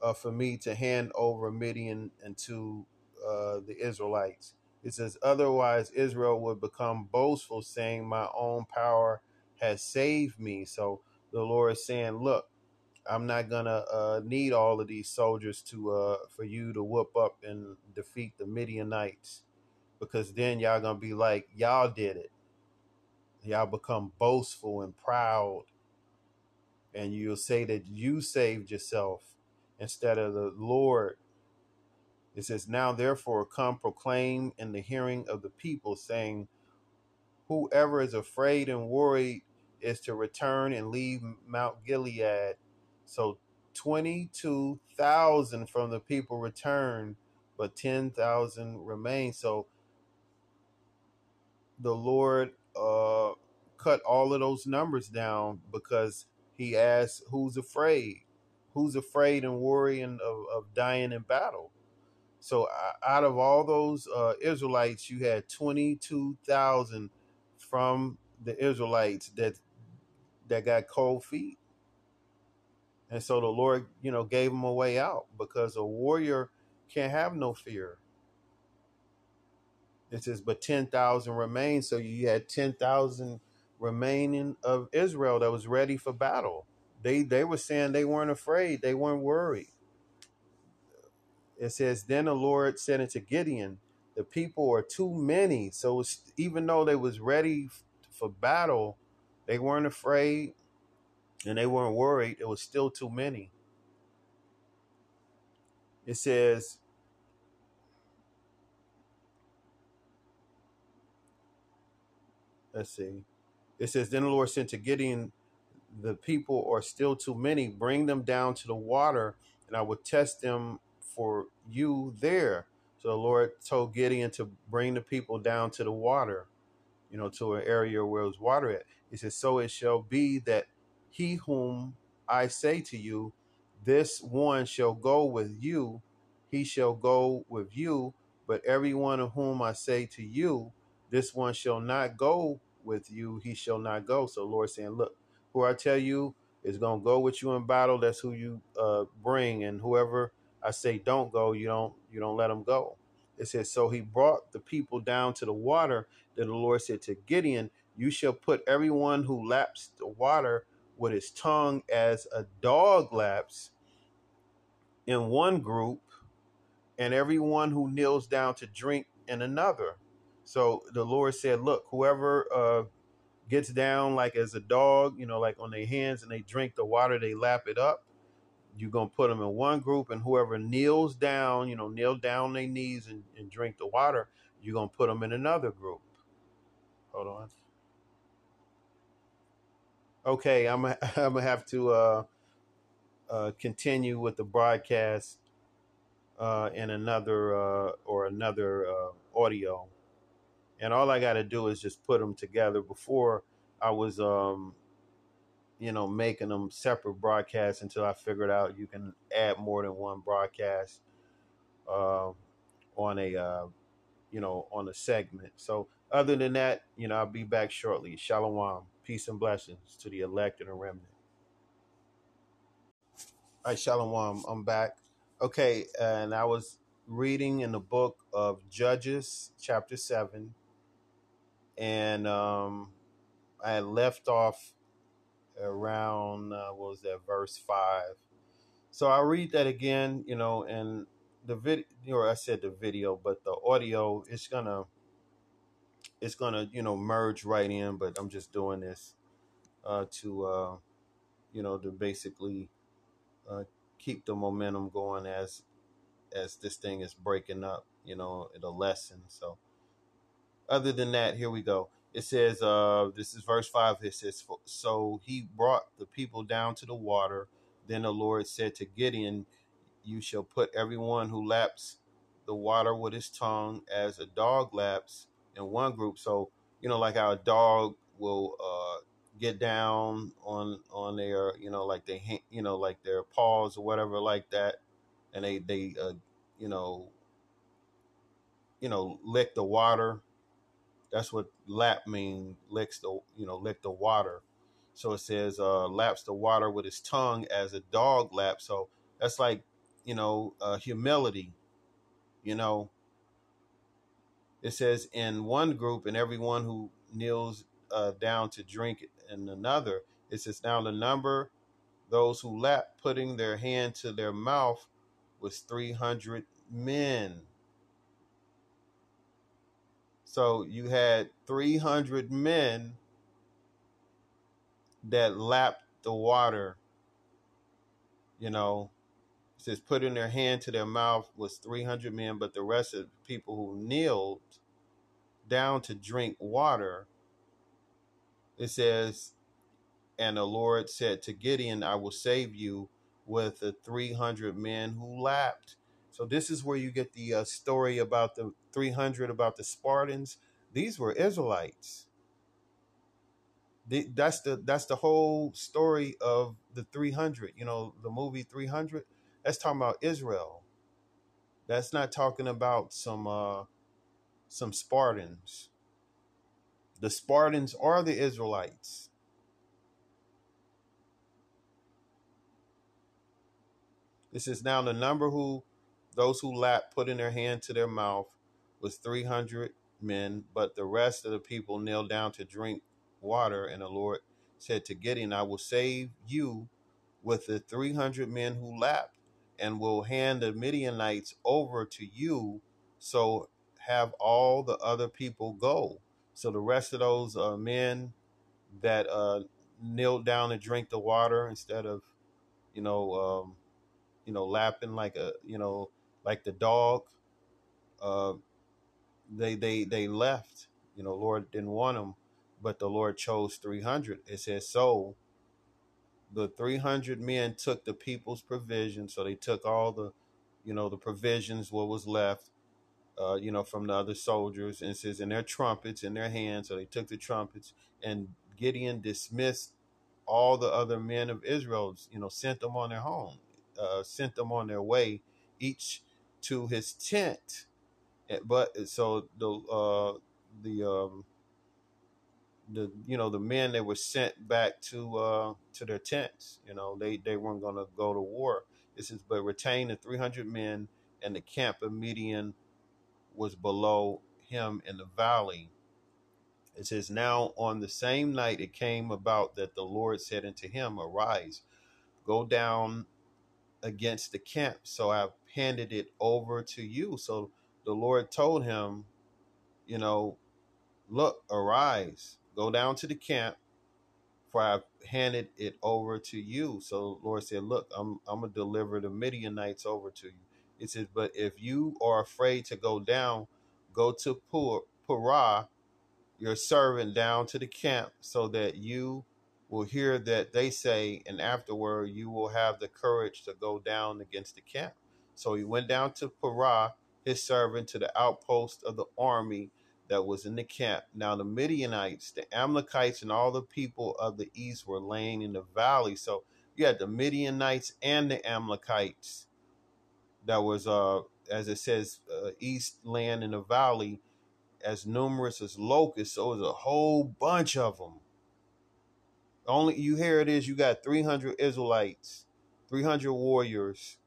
[SPEAKER 1] uh, for me to hand over Midian and to uh, the Israelites. It says, otherwise Israel would become boastful, saying, My own power has saved me. So the Lord is saying, Look, I'm not gonna uh, need all of these soldiers to uh, for you to whoop up and defeat the Midianites, because then y'all gonna be like, y'all did it. Y'all become boastful and proud, and you'll say that you saved yourself instead of the Lord It says, Now therefore come proclaim in the hearing of the people, saying, Whoever is afraid and worried is to return and leave Mount Gilead. So 22,000 from the people returned, but 10,000 remain. So the Lord uh, cut all of those numbers down because he asked, Who's afraid? Who's afraid and worrying of, of dying in battle? So uh, out of all those uh, Israelites, you had 22,000 from the Israelites that that got cold feet. And so the Lord, you know, gave them a way out because a warrior can't have no fear. It says, but 10,000 remain. So you had 10,000 remaining of Israel that was ready for battle. They they were saying they weren't afraid. They weren't worried. It says, Then the Lord said unto Gideon, The people are too many. So even though they was ready for battle, they weren't afraid and they weren't worried. It was still too many. It says, let's see. It says, Then the Lord said to Gideon, The people are still too many. Bring them down to the water, and I will test them for you there. So the Lord told Gideon to bring the people down to the water you know, to an area where there's water at. He says, So it shall be that he whom I say to you, this one shall go with you, he shall go with you, but every one of whom I say to you, this one shall not go with you, he shall not go. So Lord saying, Look, who I tell you is gonna go with you in battle, that's who you uh bring, and whoever I say don't go, you don't you don't let them go. It says, So he brought the people down to the water Then the Lord said to Gideon, You shall put everyone who laps the water with his tongue as a dog laps in one group, and everyone who kneels down to drink in another. So the Lord said, Look, whoever uh, gets down like as a dog, you know, like on their hands and they drink the water, they lap it up. You're going to put them in one group, and whoever kneels down, you know, kneel down their knees and, and drink the water, you're going to put them in another group. Hold on. Okay, I'm I'm gonna have to uh, uh, continue with the broadcast uh, in another uh, or another uh, audio, and all I got to do is just put them together. Before I was, um, you know, making them separate broadcasts until I figured out you can add more than one broadcast uh, on a, uh, you know, on a segment. So other than that, you know, I'll be back shortly. Shalom. Peace and blessings to the elect and the remnant. All right, Shalom. I'm back. Okay, and I was reading in the book of Judges, chapter 7, and um, I left off around, uh, what was that, verse 5. So I'll read that again, you know, and the video, or I said the video, but the audio going to it's gonna you know merge right in but i'm just doing this uh, to uh, you know to basically uh, keep the momentum going as as this thing is breaking up you know the lesson so other than that here we go it says uh this is verse 5 it says so he brought the people down to the water then the lord said to gideon you shall put everyone who laps the water with his tongue as a dog laps in one group. So you know, like our dog will uh, get down on on their you know like they you know like their paws or whatever like that, and they they uh, you know you know lick the water. That's what lap mean licks the you know lick the water. So it says uh, laps the water with his tongue as a dog laps. So that's like you know uh, humility. You know it says in one group and everyone who kneels uh, down to drink in another it says now the number those who lap putting their hand to their mouth was 300 men so you had 300 men that lapped the water you know it says putting their hand to their mouth was 300 men but the rest of the people who kneeled down to drink water, it says, And the Lord said to Gideon, I will save you with the 300 men who lapped. So, this is where you get the uh, story about the 300 about the Spartans. These were Israelites. The, that's the that's the whole story of the 300 you know the movie 300 that's talking about israel that's not talking about some uh some Spartans. The Spartans are the Israelites. This is now the number who those who lapped putting their hand to their mouth was 300 men, but the rest of the people knelt down to drink water. And the Lord said to Gideon, I will save you with the 300 men who lapped and will hand the Midianites over to you. So have all the other people go. So the rest of those uh, men that uh, knelt down and drink the water instead of, you know, um, you know, lapping like a, you know, like the dog. Uh, they they they left. You know, Lord didn't want them, but the Lord chose 300. It says, So the 300 men took the people's provisions. So they took all the, you know, the provisions, what was left, uh, you know, from the other soldiers. And says, and their trumpets in their hands. So they took the trumpets. And Gideon dismissed all the other men of Israel, you know, sent them on their home, uh, sent them on their way, each to his tent. Eh, but so the uh, the um, the you know the men that were sent back to uh, to their tents, you know, they they weren't going to go to war. This is but retain the three hundred men, and the camp of Midian was below him in the valley it says, Now on the same night it came about that the Lord said unto him, Arise, go down against the camp. So I've handed it over to you. So the Lord told him, You know, look, arise, go down to the camp, for I've handed it over to you. So the Lord said, Look, I'm I'm gonna deliver the Midianites over to you. It says, But if you are afraid to go down, go to Pur, Purah your servant down to the camp so that you will hear that they say, and afterward you will have the courage to go down against the camp. So he went down to Purah, his servant, to the outpost of the army that was in the camp. Now the Midianites, the Amalekites, and all the people of the east were laying in the valley. So you had the Midianites and the Amalekites. That was, uh, as it says, uh, east land in the valley as numerous as locusts. So it was a whole bunch of them. Only you hear it is you got 300 Israelites, 300 warriors,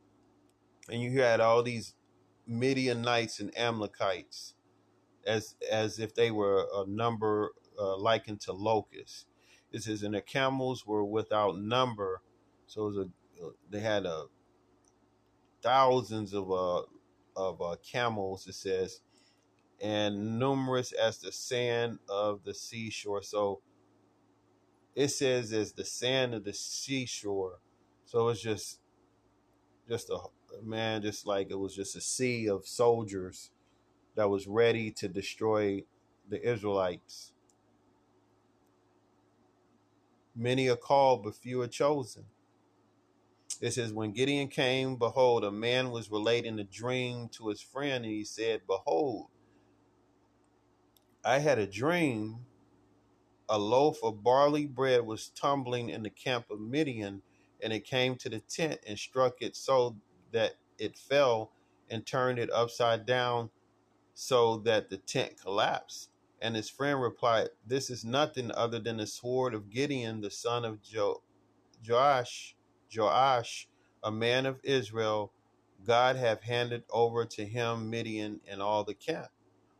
[SPEAKER 1] and you had all these Midianites and Amalekites as as if they were a number uh, likened to locusts. It says, and the camels were without number. So it a, they had a uh, thousands of uh, of uh, camels. It says, and numerous as the sand of the seashore. So it says as the sand of the seashore. So it's just just a man, just like it was just a sea of soldiers that was ready to destroy the Israelites. Many are called, but few are chosen. It says, When Gideon came, behold, a man was relating a dream to his friend, and he said, Behold, I had a dream. A loaf of barley bread was tumbling in the camp of Midian, and it came to the tent and struck it so that it fell and turned it upside down so that the tent collapsed. And his friend replied, This is nothing other than the sword of Gideon, the son of jo- Joash, Joash, a man of Israel. God have handed over to him Midian and all the camp.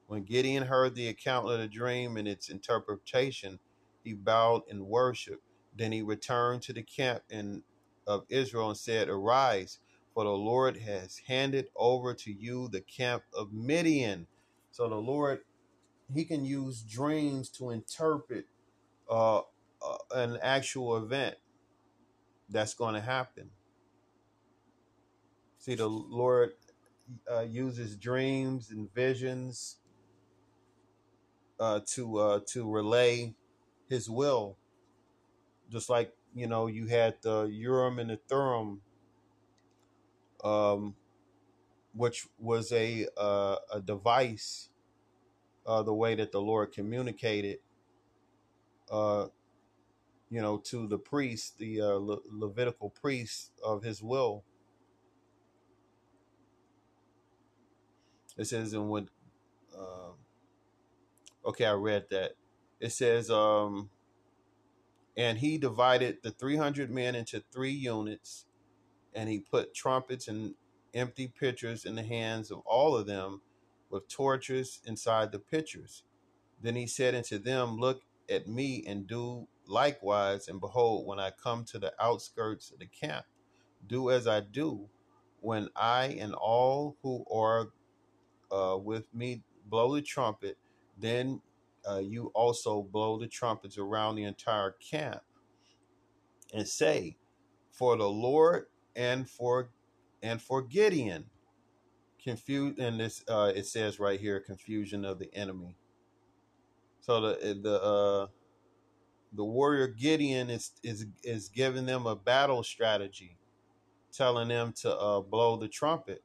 [SPEAKER 1] When Gideon heard the account of the dream and its interpretation, he bowed in worship. Then he returned to the camp in, of Israel and said, Arise, for the Lord has handed over to you the camp of Midian. So the Lord, he can use dreams to interpret uh, uh, an actual event that's going to happen. See, the Lord uh, uses dreams and visions uh, to uh, to relay his will, just like you know you had the Urim and the Thummim, um, which was a uh, a device, uh, the way that the Lord communicated, uh, you know, to the priest, the uh, Le- Levitical priest of His will. It says, and when uh, Okay, I read that. It says, um, and he divided the 300 men into three units, and he put trumpets and empty pitchers in the hands of all of them with torches inside the pitchers. Then he said unto them, Look at me and do likewise. And behold, when I come to the outskirts of the camp, do as I do. When I and all who are uh, with me blow the trumpet, then uh, you also blow the trumpets around the entire camp and say, "For the Lord and for and for Gideon." Confuse and this uh, it says right here, confusion of the enemy. So the the uh, the warrior Gideon is is is giving them a battle strategy, telling them to uh, blow the trumpet.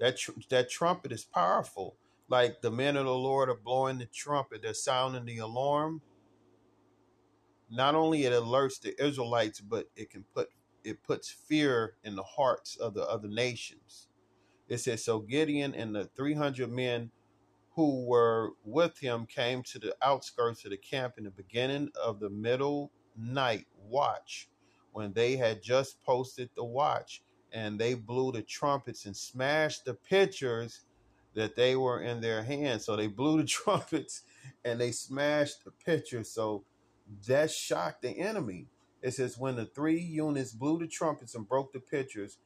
[SPEAKER 1] That tr- that trumpet is powerful. Like the men of the Lord are blowing the trumpet, they're sounding the alarm. Not only it alerts the Israelites, but it can put it puts fear in the hearts of the other nations. It says so Gideon and the 300 men who were with him came to the outskirts of the camp in the beginning of the middle night watch when they had just posted the watch and they blew the trumpets and smashed the pitchers that they were in their hands. So they blew the trumpets and they smashed the pitchers. So that shocked the enemy it says when the three units blew the trumpets and broke the pitchers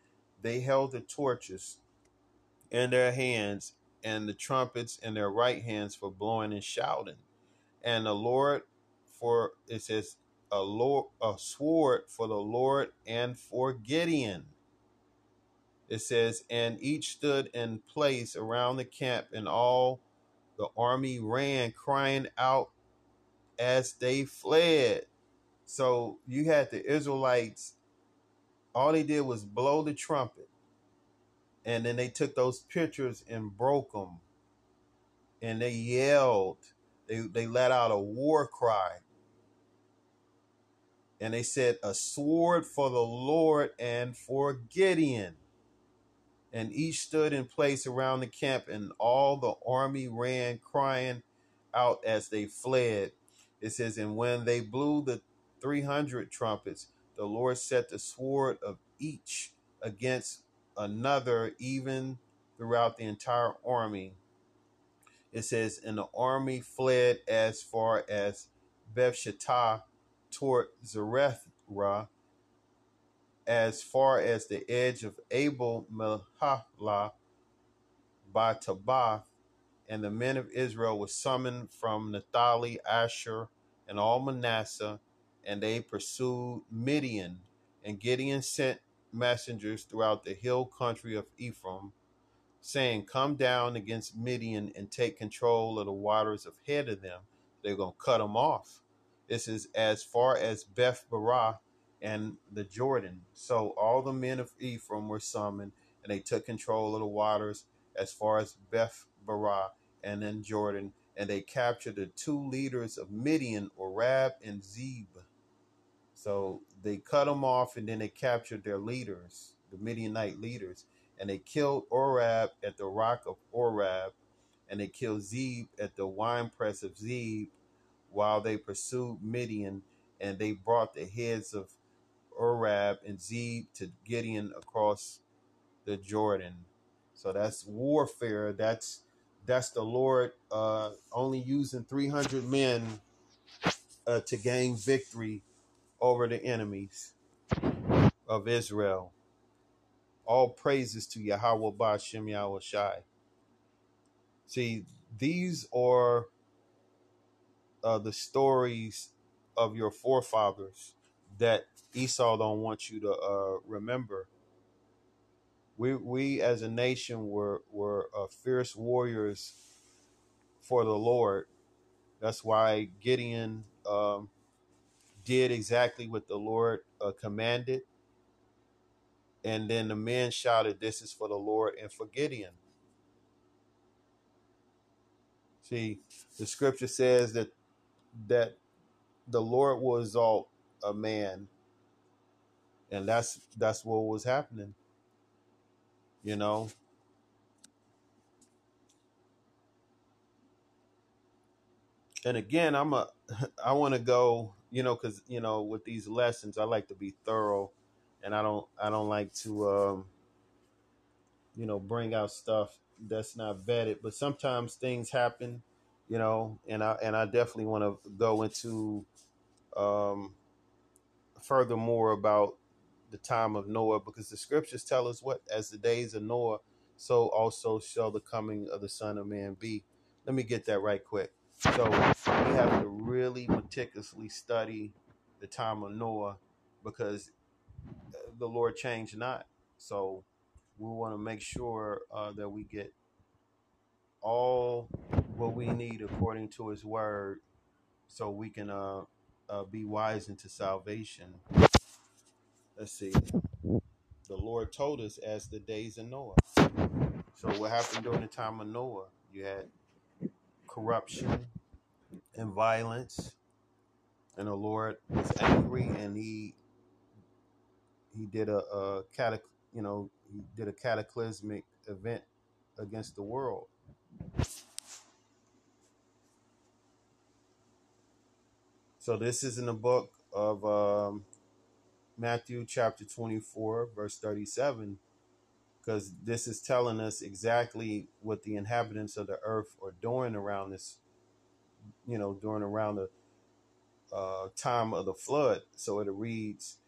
[SPEAKER 1] they held the torches in their hands and the trumpets in their right hands for blowing and shouting. And the Lord for it says a Lord a sword for the Lord and for Gideon. It says, and each stood in place around the camp, and all the army ran, crying out as they fled. So you had the Israelites, all they did was blow the trumpet and then they took those pictures and broke them and they yelled. They they let out a war cry. And they said a sword for the lord and for gideon. And each stood in place around the camp and all the army ran crying out as they fled. It says and when they blew the 300 trumpets the lord set the sword of each against another even throughout the entire army. It says, and the army fled as far as Bethshittah toward Zererah, as far as the edge of Abel Meholah by Tabbath, and the men of Israel were summoned from Naphtali, Asher, and all Manasseh, and they pursued Midian. And Gideon sent messengers throughout the hill country of Ephraim, saying, Come down against Midian and take control of the waters ahead of them. They're going to cut them off. This is as far as Beth Barah and the Jordan. So all the men of Ephraim were summoned, and they took control of the waters as far as Beth Barah and then Jordan. And they captured the two leaders of Midian, Oreb and Zeb. So they cut them off and then they captured their leaders, the Midianite leaders, and they killed Oreb at the rock of Oreb, and they killed Zeb at the winepress of Zeb, while they pursued Midian, and they brought the heads of Oreb and Zeb to Gideon across the Jordan. So that's warfare. That's that's the Lord uh, only using 300 men uh, to gain victory over the enemies of Israel. All praises to Yahweh Bashem Yahweh Shai. See, these are uh, the stories of your forefathers that Esau don't want you to uh, remember. We we as a nation were were uh, fierce warriors for the Lord. That's why Gideon um, did exactly what the Lord uh, commanded. And then the men shouted, This is for the Lord and for Gideon. See, the scripture says that that the Lord will exalt a man. And that's that's what was happening. You know. And again, I'm a I want to go you know, because you know, with these lessons, I like to be thorough, and I don't, I don't like to, um, you know, bring out stuff that's not vetted. But sometimes things happen, you know, and I and I definitely want to go into, um, furthermore about the time of Noah because the scriptures tell us what as the days of Noah, so also shall the coming of the Son of Man be. Let me get that right quick. So we have to really meticulously study the time of Noah because the Lord changed not. So we want to make sure uh, that we get all what we need according to His Word, so we can uh, uh, be wise into salvation. Let's see. The Lord told us as the days of Noah. So what happened during the time of Noah? You had corruption and violence, and the Lord was angry, and he he did a, a catac- you know he did a cataclysmic event against the world. So this is in the book of um, Matthew chapter 24, verse 37, because this is telling us exactly what the inhabitants of the earth are doing around this, you know, during around the uh, time of the flood. So it reads,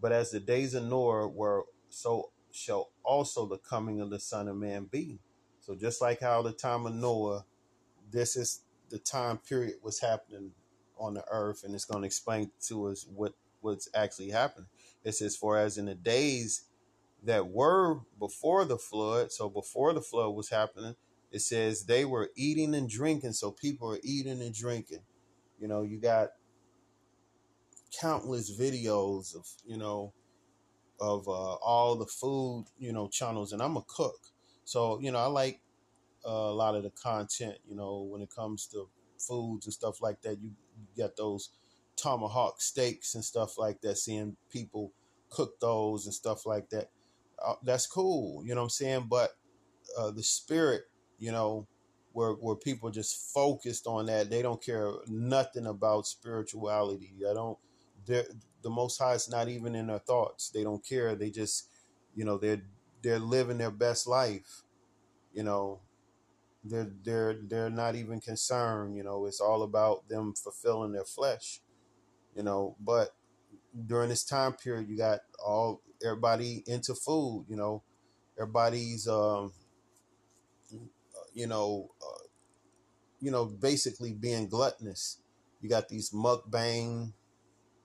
[SPEAKER 1] But as the days of Noah were, so shall also the coming of the Son of Man be. So just like how the time of Noah, this is the time period was happening on the earth, and it's going to explain to us what what's actually happening. It says, "For as in the days that were before the flood, so before the flood was happening, it says they were eating and drinking. So people are eating and drinking. You know, you got countless videos of you know of uh, all the food you know channels, and I'm a cook, so you know I like uh, a lot of the content. You know, when it comes to foods and stuff like that, you, you got those tomahawk steaks and stuff like that. Seeing people cook those and stuff like that, uh, that's cool. You know what I'm saying? But uh, the spirit, you know, where where people just focused on that, they don't care nothing about spirituality. I don't. The Most High is not even in their thoughts. They don't care. They just, you know, they're they're living their best life. You know, they're they're they're not even concerned. You know, it's all about them fulfilling their flesh. You know, but during this time period, you got all everybody into food. You know, everybody's um, you know, uh, you know, basically being gluttonous. You got these mukbang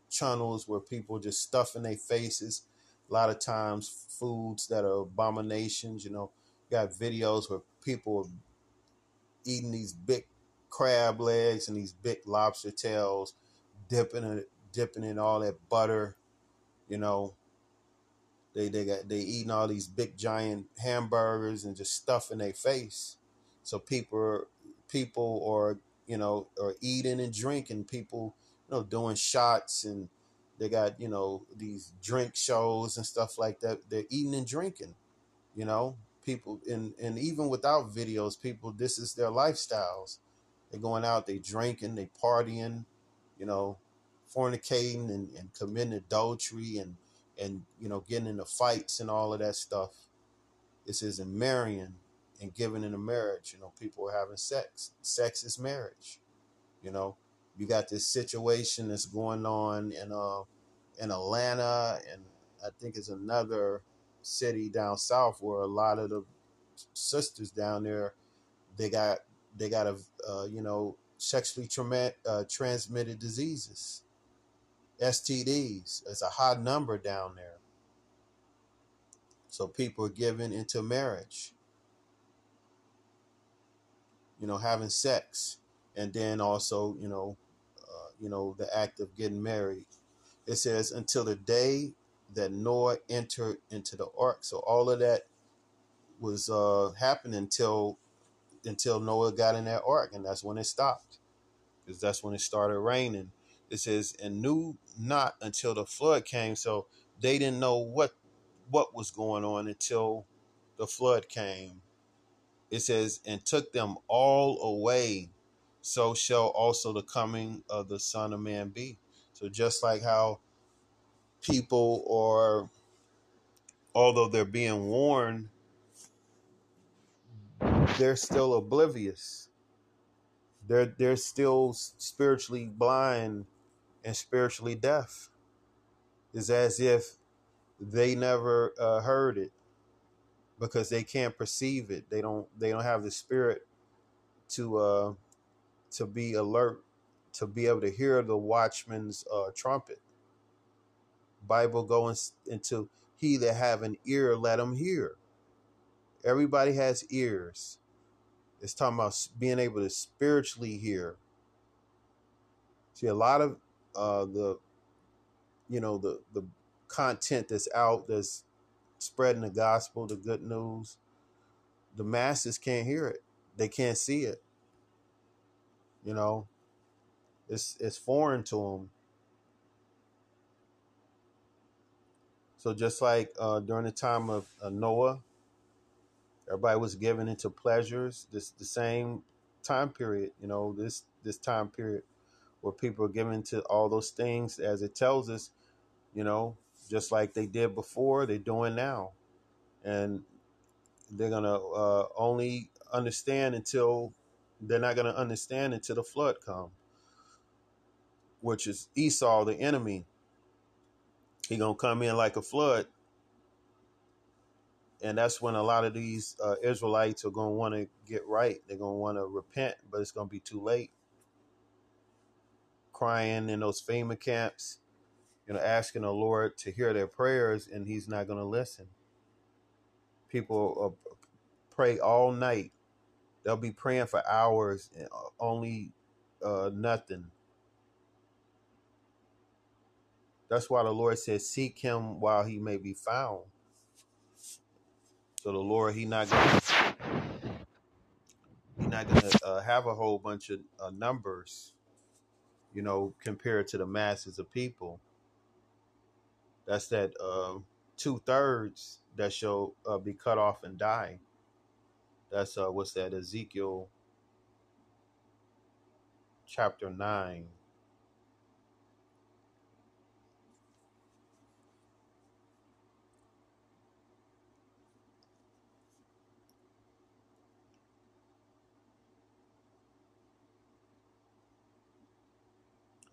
[SPEAKER 1] channels where people just stuffing their faces. A lot of times, foods that are abominations. You know, you got videos where people are eating these big crab legs and these big lobster tails, dipping it, dipping in all that butter. You know, they they got they eating all these big giant hamburgers and just stuffing their face. So people people are you know are eating and drinking. People you know doing shots and they got you know these drink shows and stuff like that. They're eating and drinking. You know, people and and even without videos, people this is their lifestyles. They're going out, they drinking, they partying, you know, fornicating and, and committing adultery and and you know getting into fights and all of that stuff. Says in marrying and giving in a marriage. You know, people are having sex. Sex is marriage. You know, you got this situation that's going on in uh in Atlanta and I think it's another city down south where a lot of the sisters down there they got they got a uh, you know sexually trauma- uh, transmitted diseases STDs it's a high number down there so people are given into marriage you know having sex and then also you know uh, you know the act of getting married it says until the day that Noah entered into the ark. So all of that was uh, happening until until Noah got in that ark, and that's when it stopped, because that's when it started raining. It says, and knew not until the flood came. So they didn't know what what was going on until the flood came. It says, and took them all away. So shall also the coming of the Son of Man be. So just like how people are although they're being warned they're still oblivious they're they're still spiritually blind and spiritually deaf it's as if they never uh, heard it because they can't perceive it they don't they don't have the spirit to uh to be alert to be able to hear the watchman's uh, trumpet Bible going into he that have an ear, let him hear. Everybody has ears. It's talking about being able to spiritually hear. See, a lot of uh, the you know the the content that's out that's spreading the gospel, the good news. The masses can't hear it. They can't see it. You know, it's it's foreign to them. So just like uh, during the time of uh, Noah, everybody was given into pleasures. This the same time period. You know, this this time period where people are given to all those things, as it tells us. You know, just like they did before, they're doing now, and they're gonna uh, only understand until they're not gonna understand until the flood comes, which is Esau, the enemy. He gonna come in like a flood, and that's when a lot of these uh, Israelites are gonna want to get right. They're gonna want to repent, but it's gonna be too late. Crying in those FEMA camps, you know, asking the Lord to hear their prayers, and He's not gonna listen. People uh, pray all night. They'll be praying for hours, and only uh, nothing. That's why the Lord says, "Seek Him while He may be found." So the Lord, He not gonna He not gonna uh, have a whole bunch of uh, numbers, you know, compared to the masses of people. That's that uh, two thirds that shall uh, be cut off and die. That's uh, what's that? Ezekiel chapter nine.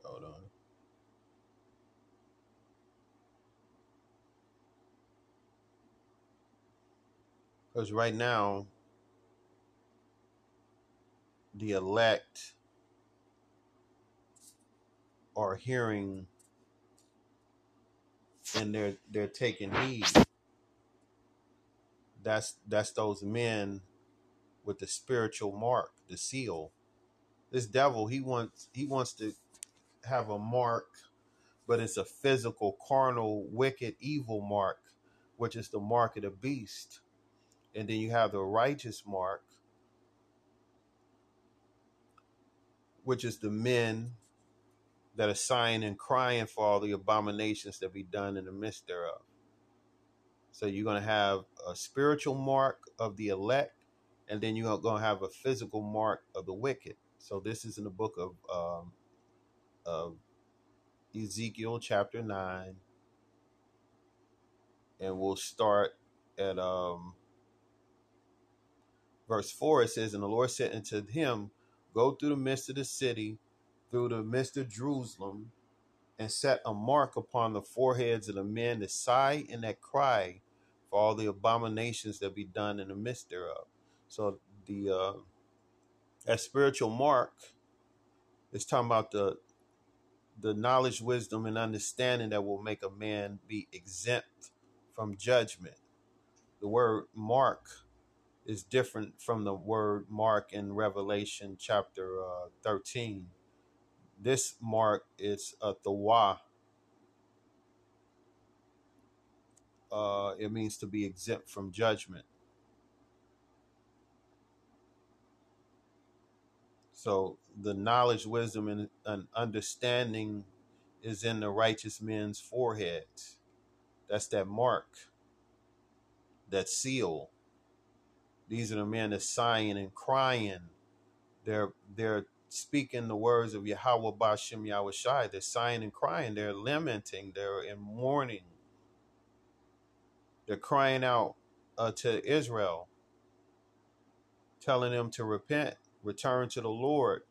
[SPEAKER 1] Hold on. Because right now, the elect are hearing and they're they're taking heed. That's that's those men with the spiritual mark, the seal. This devil, he wants he wants to have a mark, but it's a physical, carnal, wicked, evil mark, which is the mark of the beast. And then you have the righteous mark, which is the men that are sighing and crying for all the abominations that be done in the midst thereof. So you're going to have a spiritual mark of the elect, and then you're going to have a physical mark of the wicked. So this is in the book of, um, of Ezekiel chapter 9, and we'll start at um, verse 4. It says, And the Lord said unto him, Go through the midst of the city, through the midst of Jerusalem, and set a mark upon the foreheads of the men that sigh and that cry for all the abominations that be done in the midst thereof. So the uh, that spiritual mark is talking about the the knowledge, wisdom, and understanding that will make a man be exempt from judgment. The word mark is different from the word mark in Revelation chapter uh, 13. This mark is a thawa. Uh, it means to be exempt from judgment. So the knowledge, wisdom, and, and understanding is in the righteous men's foreheads. That's that mark, that seal. These are the men that sighing and crying. They're they're speaking the words of Yahweh Bashem Yahweh Shai. They're sighing and crying. They're lamenting. They're in mourning. They're crying out uh, to Israel, telling them to repent, return to the Lord.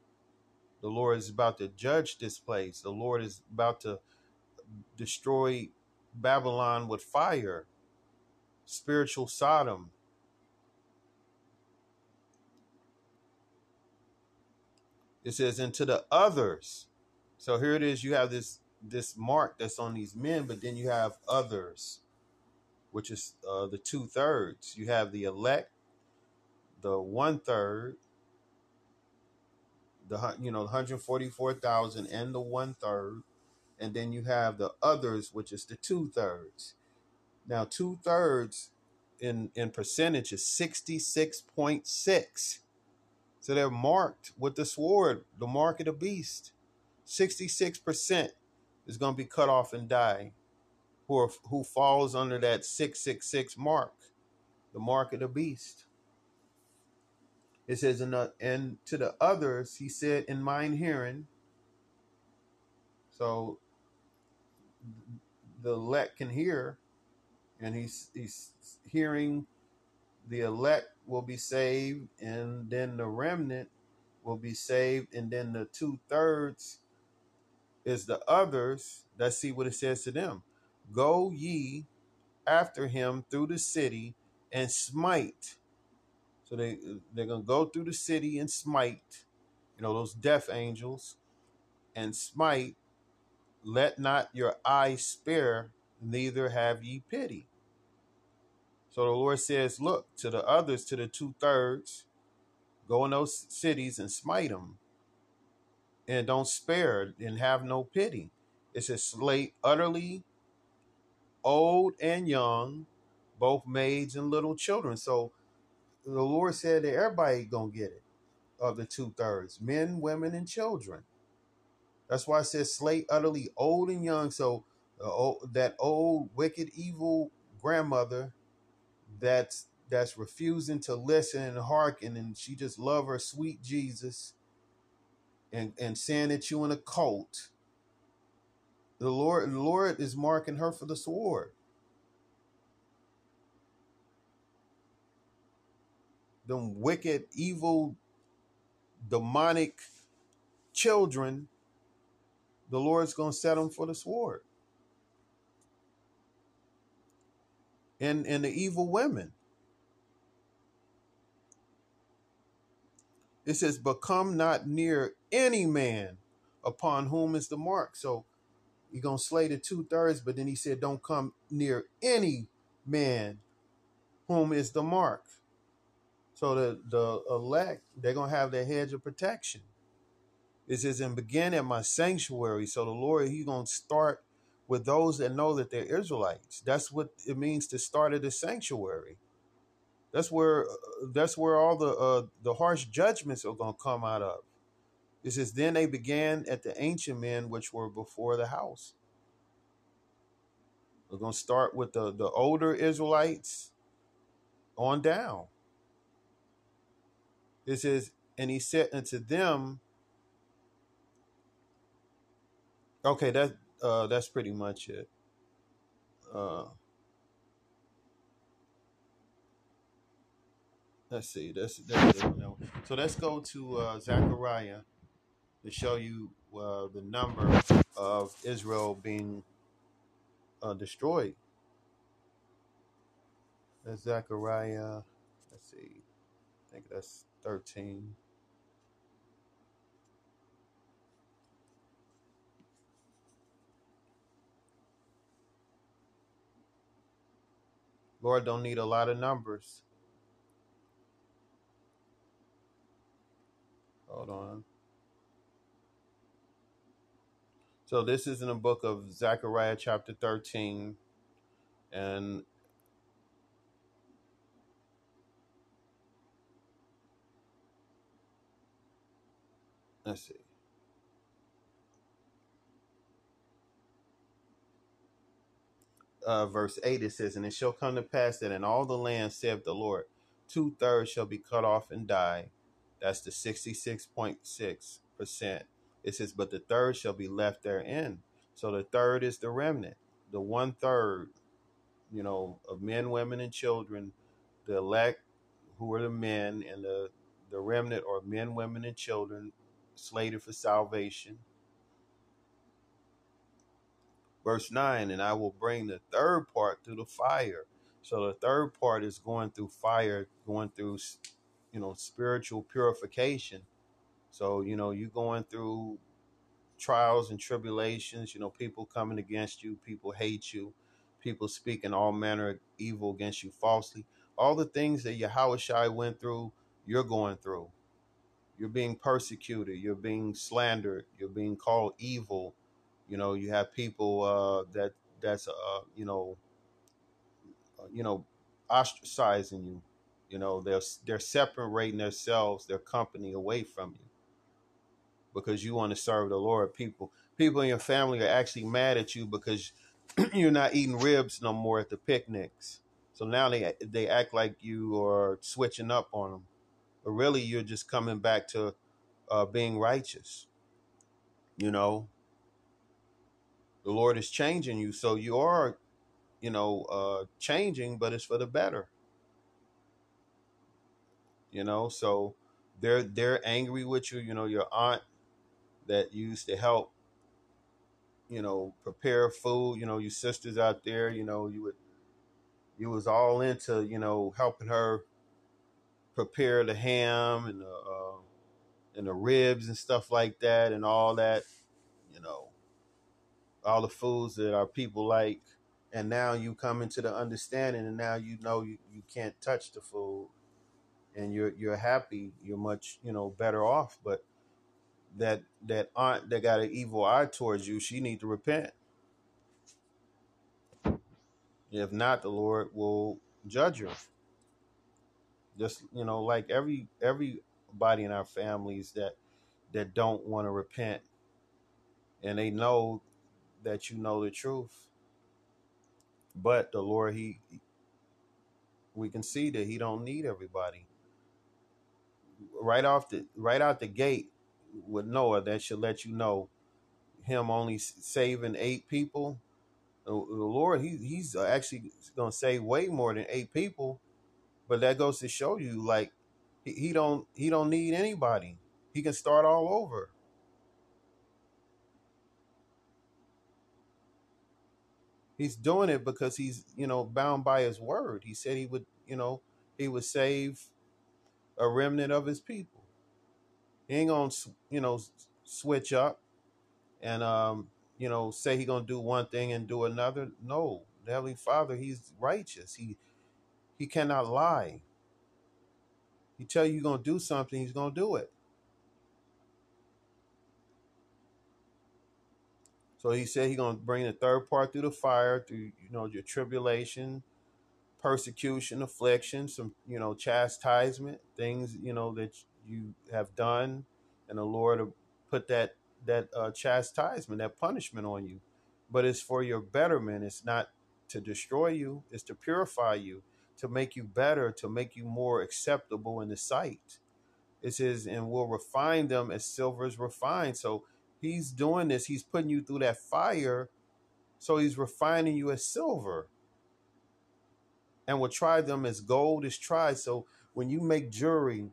[SPEAKER 1] The Lord is about to judge this place. The Lord is about to destroy Babylon with fire, spiritual Sodom. It says, and to the others. So here it is. You have this this mark that's on these men, but then you have others, which is uh, the two thirds. You have the elect, the one third, the you know 144,000 and the one third, and then you have the others, which is the two thirds. Now, two thirds in in percentage is sixty six point six. So they're marked with the sword, the mark of the beast. Sixty six percent is going to be cut off and die. Who are, who falls under that six six six mark, the mark of the beast. It says, and to the others, he said, in mine hearing. So the elect can hear, and he's he's hearing the elect will be saved, and then the remnant will be saved, and then the two thirds is the others. Let's see what it says to them. Go ye after him through the city and smite. So they they're gonna go through the city and smite, you know, those death angels, and smite let not your eye spare, neither have ye pity. So the Lord says, Look to the others, to the two thirds, go in those cities and smite them. And don't spare and have no pity. It says, Slay utterly old and young, both maids and little children. So the Lord said that everybody gonna get it of the two thirds men, women, and children. That's why it says slay utterly old and young. So uh, that old, wicked, evil grandmother that's that's refusing to listen and hearken, and she just love her sweet Jesus, and and saying that you in a cult. The Lord, the Lord is marking her for the sword. Them wicked, evil, demonic children the Lord's to set them for the sword. And, and the evil women. It says, But come not near any man upon whom is the mark. So you're going to slay the two thirds, but then he said, Don't come near any man whom is the mark. So the, the elect, they're going to have their hedge of protection. It says, and begin at my sanctuary. So the Lord, He's going to start with those that know that they're Israelites. That's what it means to start at the sanctuary. That's where that's where all the uh, the harsh judgments are going to come out of. It says, then they began at the ancient men which were before the house. We're going to start with the, the older Israelites on down. It says, and he said unto them, Okay, that uh, that's pretty much it. Uh, let's see. That's that's it. So let's go to uh, Zechariah to show you uh, the number of Israel being uh, destroyed. That's Zechariah. Let's see. I think that's thirteen. Lord don't need a lot of numbers. Hold on. So this is in the book of Zechariah chapter 13 and let's see. Uh, verse 8, it says, And it shall come to pass that in all the land, saith the Lord, two thirds shall be cut off and die. That's the 66.6%. It says, But the third shall be left therein. So the third is the remnant. The one third, you know, of men, women, and children, the elect who are the men, and the, the remnant are men, women, and children slated for salvation Verse 9, and I will bring the third part through the fire. So the third part is going through fire, going through, you know, spiritual purification. So, you know, you're going through trials and tribulations, you know, people coming against you, people hate you, people speaking all manner of evil against you falsely. All the things that Yahweh went through, you're going through. You're being persecuted, you're being slandered, you're being called evil, You know, you have people uh, that that's uh, you know, uh, you know, ostracizing you. You know, they're they're separating themselves, their company away from you because you want to serve the Lord. People people in your family are actually mad at you because you're not eating ribs no more at the picnics. So now they they act like you are switching up on them, but really you're just coming back to uh, being righteous. You know, the Lord is changing you, so you are, you know, uh, changing, but it's for the better. You know, so they're they're angry with you. You know, your aunt that used to help, you know, prepare food. You know, your sisters out there. You know, you would you was all into you know helping her prepare the ham and the uh, and the ribs and stuff like that and all that. You know, all the foods that our people like. And now you come into the understanding, and now you know you, you can't touch the food, and you're you're happy. You're much you know better off. But that that aunt that got an evil eye towards you, she need to repent. If not, the Lord will judge her. Just you know, like every everybody in our families that that don't want to repent, and they know that you know the truth but the Lord, He, we can see that He don't need everybody. Right off the right out the gate with Noah, that should let you know Him only saving eight people. The, Lord, He He's actually gonna save way more than eight people. But that goes to show you, like he, he don't He don't need anybody. He can start all over. He's doing it because he's, you know, bound by his word. He said he would, you know, he would save a remnant of his people. He ain't gonna, you know, switch up and, um, you know, say he gonna do one thing and do another. No, the Heavenly Father, he's righteous. He he cannot lie. He tell you you're gonna do something, he's gonna do it. So he said he's gonna bring the third part through the fire, through you know your tribulation, persecution, affliction, some you know chastisement, things you know that you have done, and the Lord will put that that uh, chastisement, that punishment on you. But it's for your betterment. It's not to destroy you. It's to purify you, to make you better, to make you more acceptable in the sight. It says, and will refine them as silver is refined. So He's doing this. He's putting you through that fire. So he's refining you as silver. And will try them as gold is tried. So when you make jewelry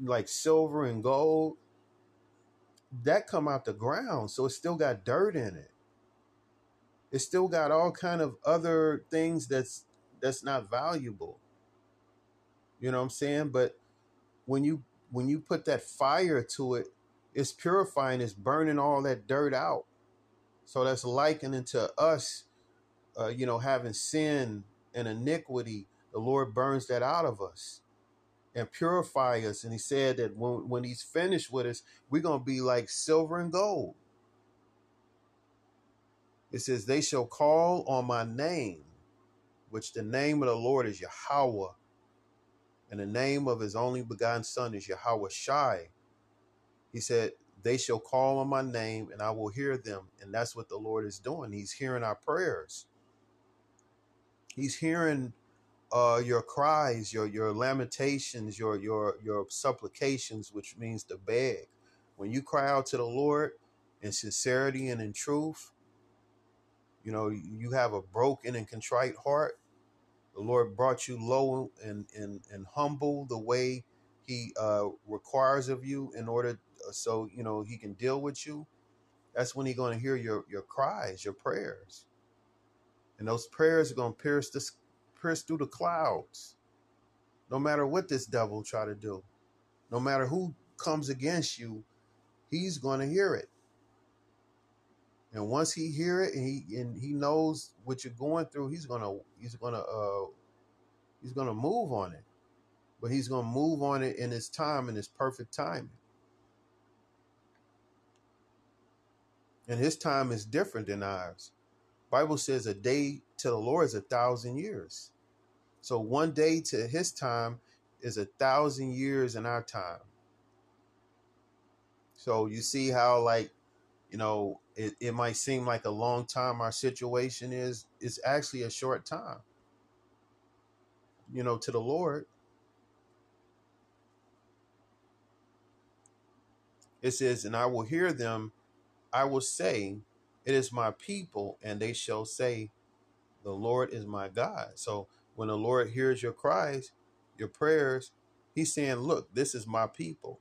[SPEAKER 1] like silver and gold, that come out the ground. So it still got dirt in it. It still got all kind of other things that's that's not valuable. You know what I'm saying? But when you when you put that fire to it, it's purifying, it's burning all that dirt out. So that's likening to us, uh, you know, having sin and iniquity. The Lord burns that out of us and purify us. And he said that when, when he's finished with us, we're going to be like silver and gold. It says, They shall call on my name, which the name of the Lord is Yahweh, and the name of his only begotten Son is Yahweh Shai. He said, They shall call on my name and I will hear them. And that's what the Lord is doing. He's hearing our prayers. He's hearing uh, your cries, your your lamentations, your your your supplications, which means to beg. When you cry out to the Lord in sincerity and in truth, you know you have a broken and contrite heart. The Lord brought you low and and and humble the way He uh, requires of you in order so you know he can deal with you that's when he's going to hear your your cries your prayers. And those prayers are going to pierce this pierce through the clouds. No matter what this devil try to do no matter who comes against you he's going to hear it. And once he hear it and he and he knows what you're going through he's going to he's going to uh he's going to move on it but he's going to move on it in his time in his perfect timing And his time is different than ours. Bible says a day to the Lord is a thousand years. So one day to his time is a thousand years in our time. So you see how like, you know, it, it might seem like a long time our situation is, it's actually a short time. You know, to the Lord. It says, and I will hear them, I will say, It is my people, and they shall say, The Lord is my God. So when the Lord hears your cries, your prayers, He's saying, Look, this is my people.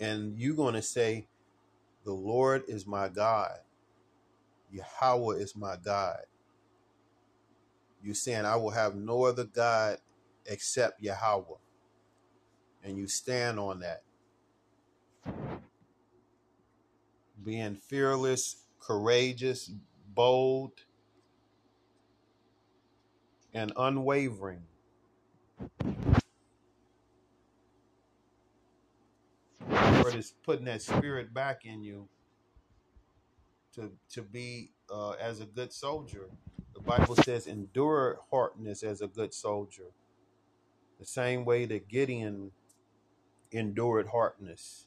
[SPEAKER 1] And you're going to say, The Lord is my God. Yahweh is my God. You're saying, I will have no other God except Yahweh. And you stand on that. Being fearless, courageous, bold, and unwavering. Lord is putting that spirit back in you to to be uh, as a good soldier. The Bible says, "Endure hardness as a good soldier." The same way that Gideon endured hardness.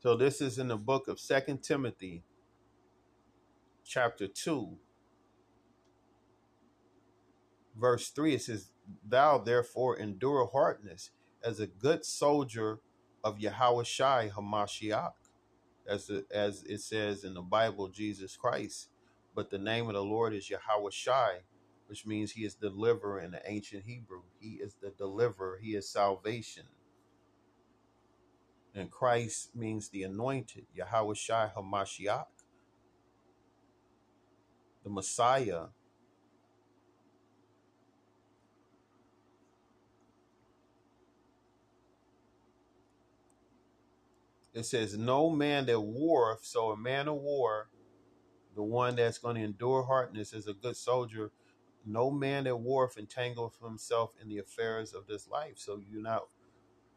[SPEAKER 1] So this is in the book of Second Timothy, chapter two, verse three. It says, "Thou therefore endure hardness as a good soldier of Yahweh Shai Hamashiach." as as it says in the Bible, Jesus Christ. But the name of the Lord is Yahweh Shai, which means He is deliverer in the ancient Hebrew. He is the deliverer. He is salvation. And Christ means the anointed, Yahweh Shai Hamashiach, the Messiah. It says, No man that warreth, so a man of war, the one that's going to endure hardness is a good soldier. No man that warreth entangleth himself in the affairs of this life. So you're not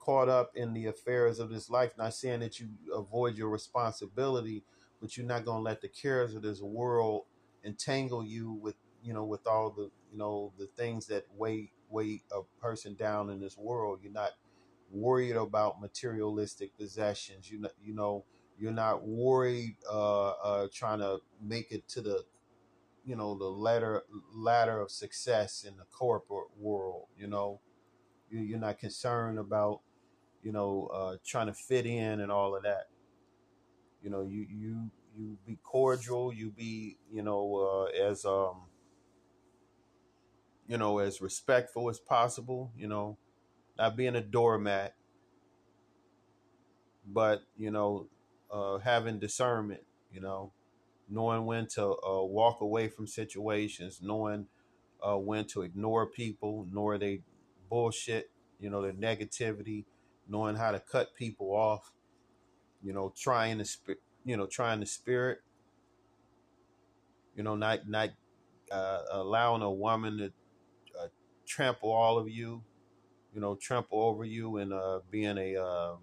[SPEAKER 1] caught up in the affairs of this life. Not saying that you avoid your responsibility, but you're not going to let the cares of this world entangle you with, you know, with all the, you know, the things that weigh weigh a person down in this world. You're not worried about materialistic possessions. You know, you know, you're not worried uh, uh, trying to make it to the, you know, the ladder ladder of success in the corporate world. You know, you, you're not concerned about, you know, uh, trying to fit in and all of that. You know, you you you be cordial. You be, you know, uh, as um, you know, as respectful as possible. You know, not being a doormat but you know, uh, having discernment, you know, knowing when to uh, walk away from situations, knowing uh, when to ignore people, ignore they bullshit, you know, their negativity, knowing how to cut people off, you know, trying to sp- you know, trying the spirit, you know, not not uh, allowing a woman to uh, trample all of you, you know, trample over you and uh, being a uh,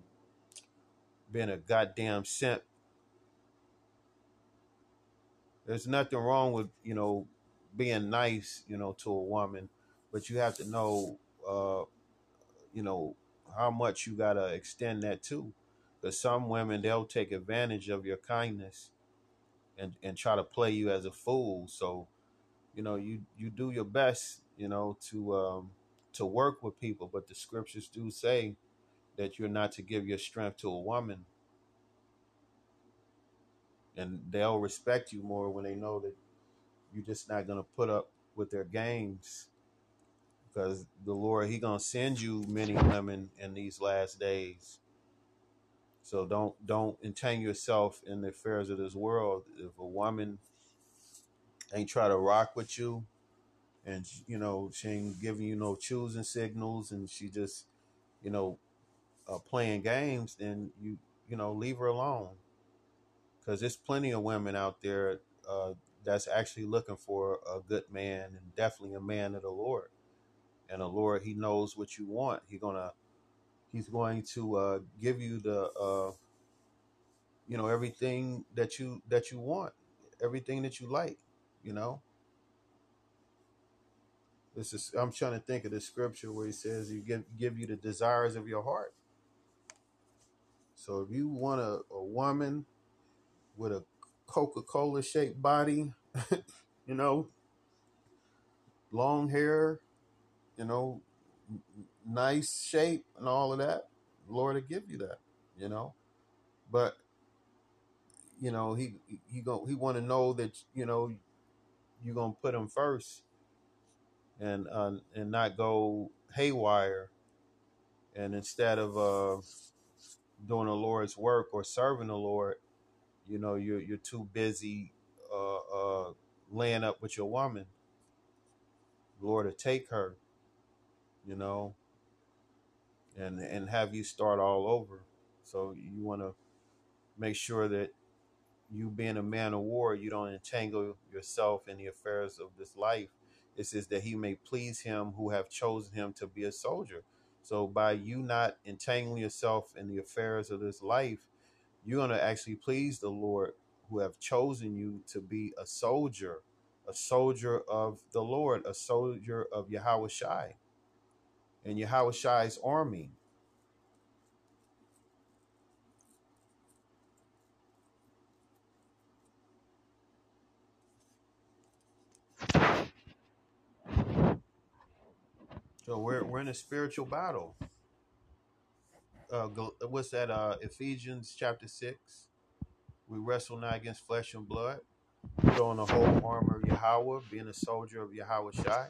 [SPEAKER 1] being a goddamn simp. There's nothing wrong with you know being nice, you know, to a woman, but you have to know, uh, you know, how much you gotta extend that to. Because some women they'll take advantage of your kindness and and try to play you as a fool. So, you know, you you do your best, you know, to um, to work with people, but the scriptures do say that you're not to give your strength to a woman and they'll respect you more when they know that you're just not gonna put up with their games because the Lord He gonna send you many women in these last days. So don't don't entangle yourself in the affairs of this world. If a woman ain't try to rock with you, and you know she ain't giving you no choosing signals, and she just you know uh, playing games, then you you know leave her alone because there's plenty of women out there uh, that's actually looking for a good man and definitely a man of the Lord. And the Lord, He knows what you want. He gonna He's going to uh, give you the uh, you know everything that you that you want, everything that you like. You know, this is I'm trying to think of the scripture where He says He give give you the desires of your heart. So if you want a, a woman with a Coca-Cola shaped body, you know, long hair, you know, nice shape and all of that, Lord will give you that, you know. But you know, he he go he want to know that you know you're gonna put him first, and uh, and not go haywire, and instead of uh, doing the Lord's work or serving the Lord, you know, you're you're too busy uh, uh, laying up with your woman. Lord to take her, you know, and and have you start all over. So you want to make sure that you being a man of war, you don't entangle yourself in the affairs of this life. It says that he may please him who have chosen him to be a soldier. So by you not entangling yourself in the affairs of this life, you're going to actually please the Lord who have chosen you to be a soldier, a soldier of the Lord, a soldier of Yahweh Shai and Yahweh Shai's army. So we're we're in a spiritual battle. Uh, what's that? Uh, Ephesians chapter six. We wrestle not against flesh and blood. Put on the whole armor of Yahweh, being a soldier of Yahweh Shai.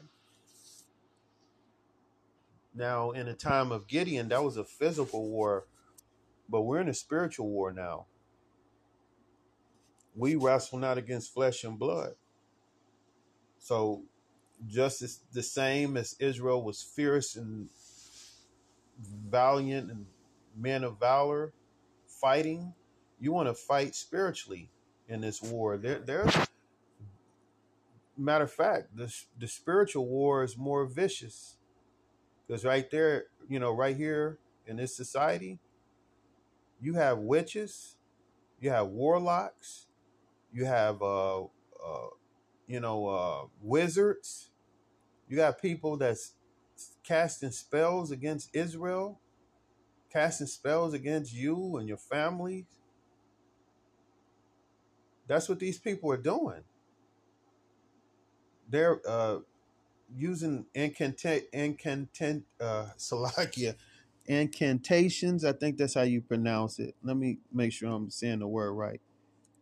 [SPEAKER 1] Now, in a time of Gideon, that was a physical war, but we're in a spiritual war now. We wrestle not against flesh and blood. So, just as the same as Israel was fierce and valiant and men of valor fighting, you want to fight spiritually in this war. There, there's matter of fact, the the spiritual war is more vicious because right there, you know, right here in this society, you have witches, you have warlocks, you have uh, uh you know uh wizards, you got people that's casting spells against Israel, casting spells against you and your families. That's what these people are doing. They're uh, using incantate incantant uh Salakia incantations. I think that's how you pronounce it. Let me make sure I'm saying the word right.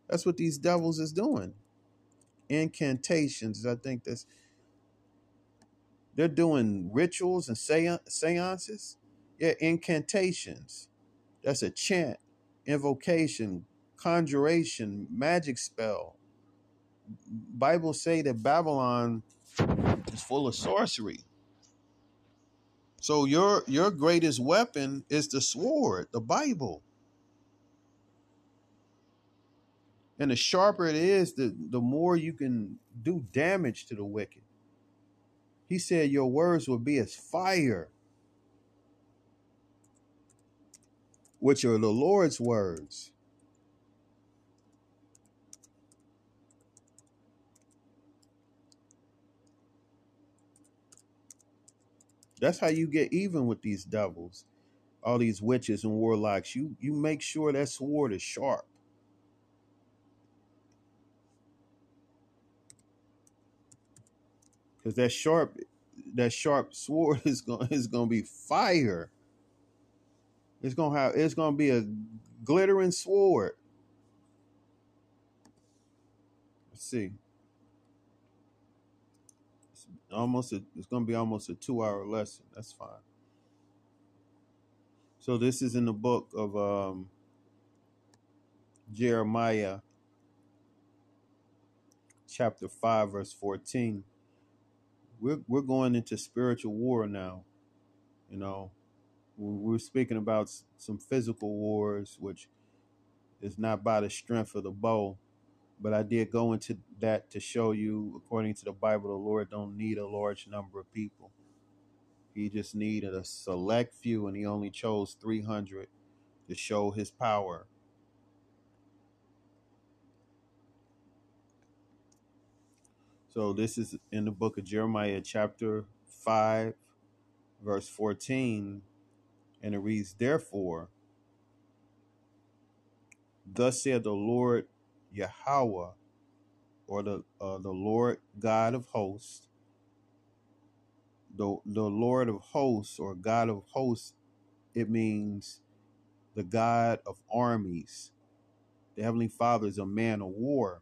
[SPEAKER 1] That's what these devils is doing. Incantations. I think that's they're doing rituals and seances. Yeah, incantations. That's a chant, invocation, conjuration, magic spell. Bible say that Babylon is full of sorcery. So your your greatest weapon is the sword, the Bible. And the sharper it is, the, the more you can do damage to the wicked. He said your words will be as fire, which are the Lord's words. That's how you get even with these devils, all these witches and warlocks. You you make sure that sword is sharp. Cause that sharp that sharp sword is gonna is going to be fire. It's to have it's going to be a glittering sword. Let's see almost a, it's going to be almost a two hour lesson. That's fine. So this is in the book of um, Jeremiah, chapter five, verse fourteen. We're we're going into spiritual war now. You know, we're speaking about some physical wars, which is not by the strength of the bow, But I did go into that to show you, according to the Bible, the Lord don't need a large number of people. He just needed a select few, and he only chose 300 to show his power. So this is in the book of Jeremiah, chapter 5, verse 14, and it reads, Therefore, thus said the Lord Yahweh, or the uh, the Lord God of hosts, the the Lord of hosts or God of hosts, it means the God of armies. The Heavenly Father is a man of war.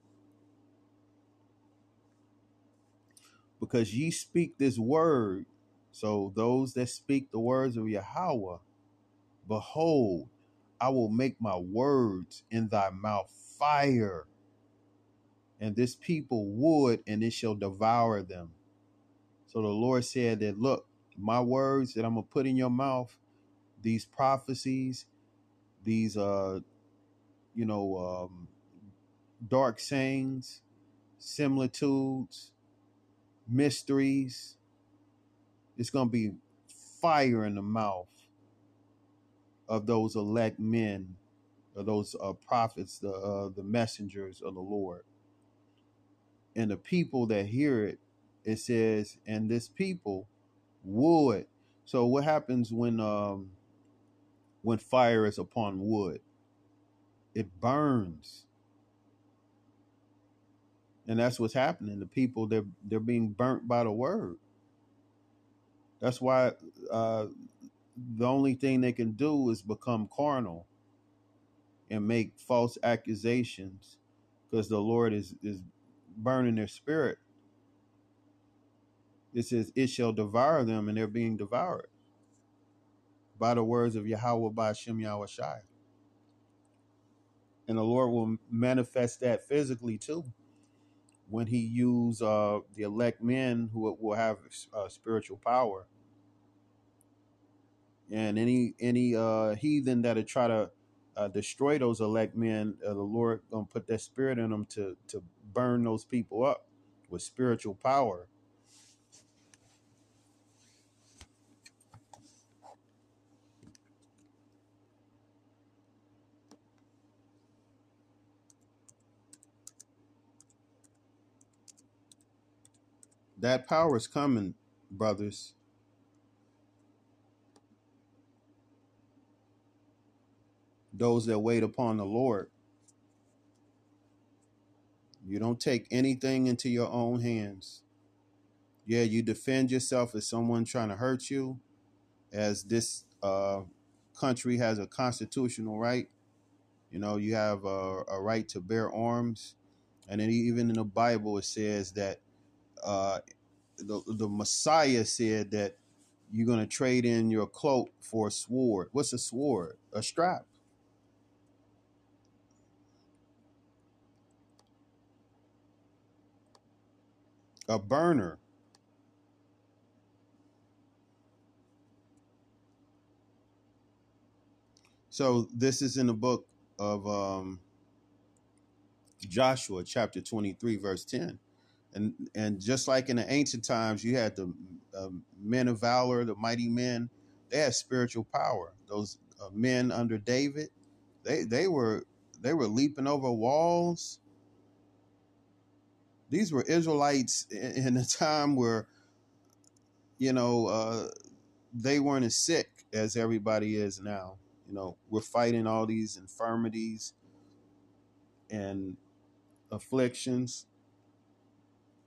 [SPEAKER 1] Because ye speak this word, so those that speak the words of Yahweh, behold, I will make my words in thy mouth fire, and this people wood, and it shall devour them. So the Lord said that, look, my words that I'm gonna put in your mouth, these prophecies, these uh, you know, um, dark sayings, similitudes, mysteries. It's gonna be fire in the mouth of those elect men, those uh, prophets, the uh, the messengers of the Lord, and the people that hear it. It says, and this people would. So what happens when um when fire is upon wood? It burns. And that's what's happening. The people they're they're being burnt by the word. That's why uh the only thing they can do is become carnal and make false accusations because the Lord is is burning their spirit. It says it shall devour them and they're being devoured by the words of Yahweh by Shem Yahweh Shai. And the Lord will manifest that physically too when he use uh, the elect men who will have uh, spiritual power and any any uh, heathen that'll try to uh, destroy those elect men, uh, the Lord gonna put that spirit in them to to burn those people up with spiritual power. That power is coming, brothers. Those that wait upon the Lord. You don't take anything into your own hands. Yeah, you defend yourself if someone trying to hurt you, as this uh, country has a constitutional right. You know, you have a, a right to bear arms, and then even in the Bible it says that uh, the the Messiah said that you're going to trade in your cloak for a sword. What's a sword? A strap. A burner. So this is in the book of um, Joshua, chapter 23, verse 10. And and just like in the ancient times, you had the um, men of valor, the mighty men. They had spiritual power. Those uh, men under David, they they were they were leaping over walls. These were Israelites in, a time where you know uh, they weren't as sick as everybody is now. You know, we're fighting all these infirmities and afflictions.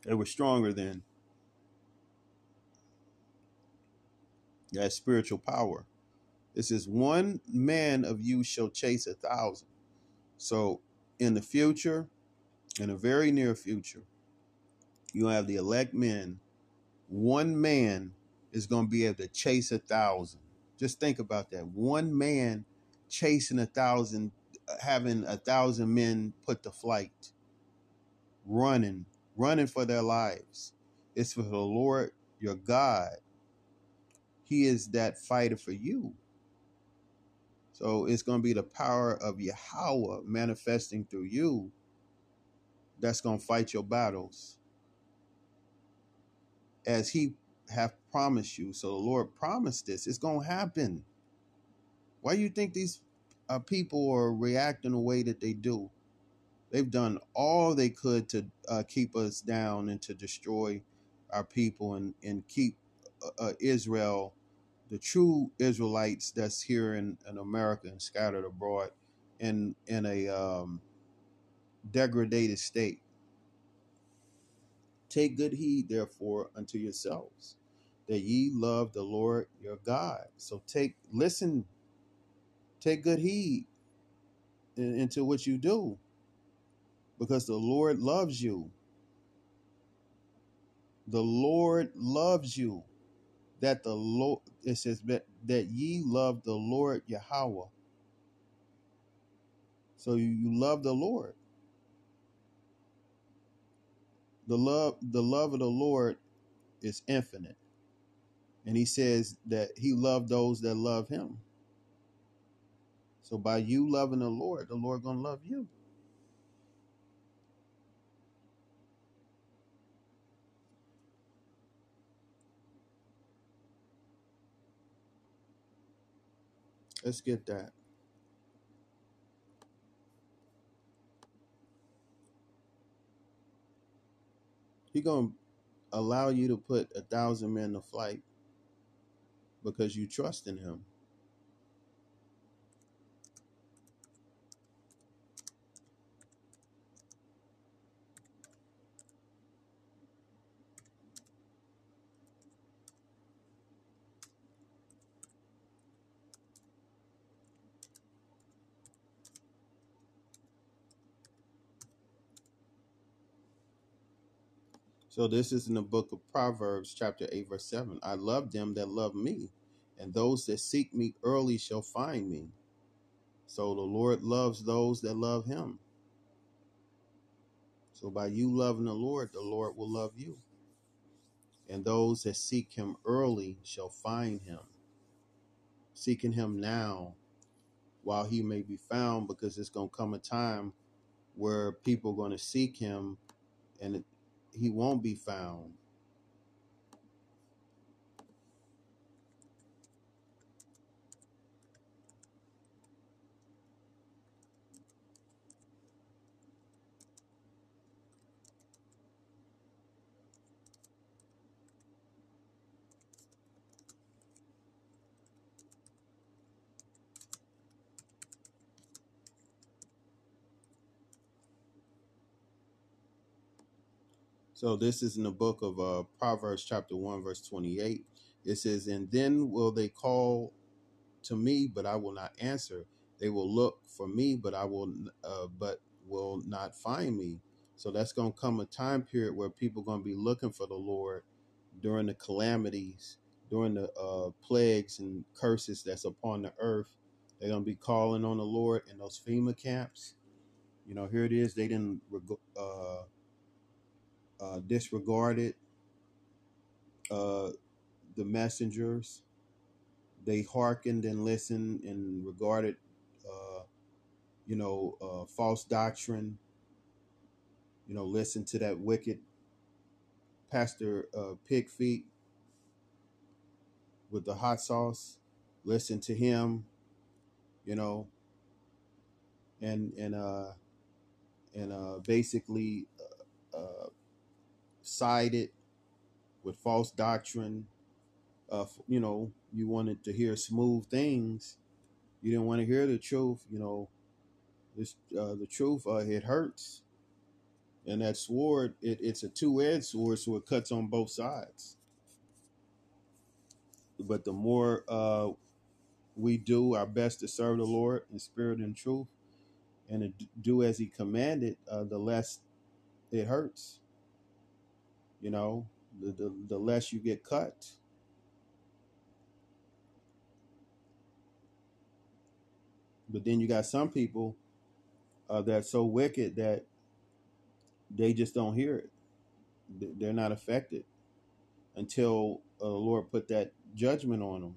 [SPEAKER 1] They were stronger then. That spiritual power. It says, one man of you shall chase a thousand. So in the future, in a very near future, you have the elect men. One man is going to be able to chase a thousand. Just think about that. One man chasing a thousand, having a thousand men put to flight, running, running for their lives. It's for the Lord your God. He is that fighter for you. So it's going to be the power of Yahweh manifesting through you that's going to fight your battles as he have promised you. So the Lord promised this. It's going to happen. Why do you think these uh, people are reacting the way that they do? They've done all they could to uh, keep us down and to destroy our people and, and keep uh, uh Israel, the true Israelites that's here in, in America and scattered abroad, in in a um, degraded state. Take good heed, therefore, unto yourselves, that ye love the Lord your God. So take, listen, take good heed into what you do, because the Lord loves you. The Lord loves you. That the Lord, it says that, ye love the Lord Yahweh. So you love the Lord. The love the love of the Lord is infinite. And he says that he loved those that love him. So by you loving the Lord, the Lord going to love you. Let's get that. He going to allow you to put a thousand men to flight because you trust in him. So this is in the book of Proverbs, chapter 8, verse 7. I love them that love me, and those that seek me early shall find me. So the Lord loves those that love him. So by you loving the Lord, the Lord will love you. And those that seek him early shall find him. Seeking him now while he may be found, because it's going to come a time where people are going to seek him and he won't be found. So this is in the book of uh, Proverbs, chapter one, verse twenty-eight. It says, "And then will they call to me, but I will not answer. They will look for me, but I will, uh, but will not find me." So that's going to come a time period where people are going to be looking for the Lord during the calamities, during the uh, plagues and curses that's upon the earth. They're going to be calling on the Lord in those FEMA camps. You know, here it is. They didn't. Uh, uh, disregarded uh, the messengers. They hearkened and listened and regarded, uh, you know, uh, false doctrine. You know, listen to that wicked Pastor uh, Pigfeet with the hot sauce. Listen to him, you know, and and uh and uh basically uh, uh sided with false doctrine. You know, you wanted to hear smooth things. You didn't want to hear the truth. You know, this uh, the truth. Uh, it hurts, and that sword. It, it's a two-edged sword, so it cuts on both sides. But the more uh, we do our best to serve the Lord in spirit and truth, and do as He commanded, uh, the less it hurts you know, the, the, the less you get cut. But then you got some people uh, that's so wicked that they just don't hear it. They're not affected until uh, the Lord put that judgment on them,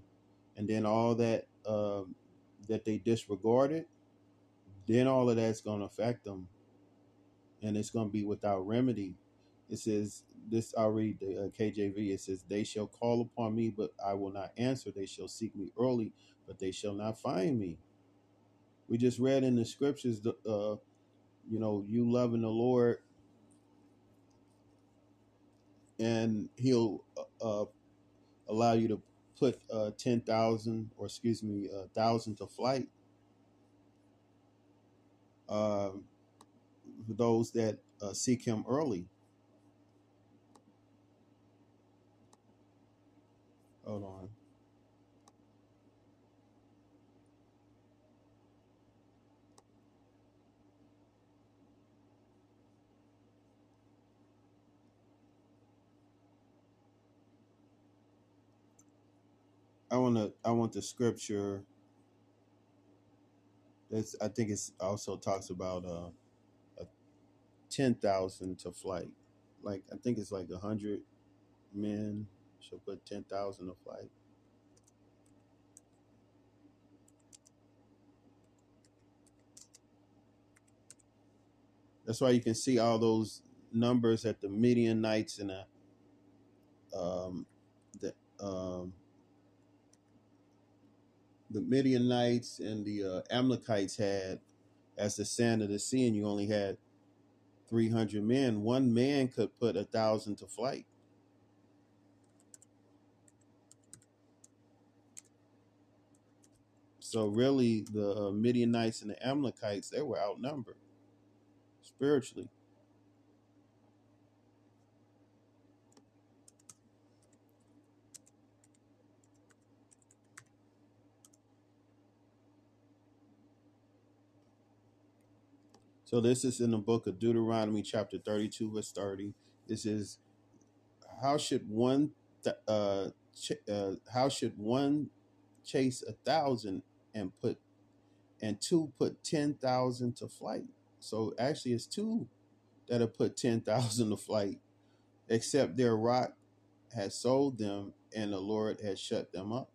[SPEAKER 1] and then all that uh, that they disregarded, then all of that's going to affect them and it's going to be without remedy. It says, this I'll read the uh, KJV. It says, They shall call upon me, but I will not answer. They shall seek me early, but they shall not find me. We just read in the scriptures, the, uh, you know, you loving the Lord, and He'll uh, uh, allow you to put uh, 10,000 or excuse me, a thousand to flight. Um, for those that uh, seek Him early. Hold on. I want to. I want the scripture. That's. I think it's also talks about uh, a ten thousand to flight. Like I think it's like a hundred men shall put ten thousand to flight. That's why you can see all those numbers at the Midianites and the um, the um, the Midianites and the uh, Amalekites had as the sand of the sea, and you only had three hundred men. One man could put a thousand to flight. So really, the uh, Midianites and the Amalekites they were outnumbered spiritually. So this is in the book of Deuteronomy, chapter thirty-two, verse thirty. This is how should one uh, ch- uh how should one chase a thousand and put and two put ten thousand to flight. So actually, it's two that have put ten thousand to flight, except their rock has sold them, and the Lord has shut them up.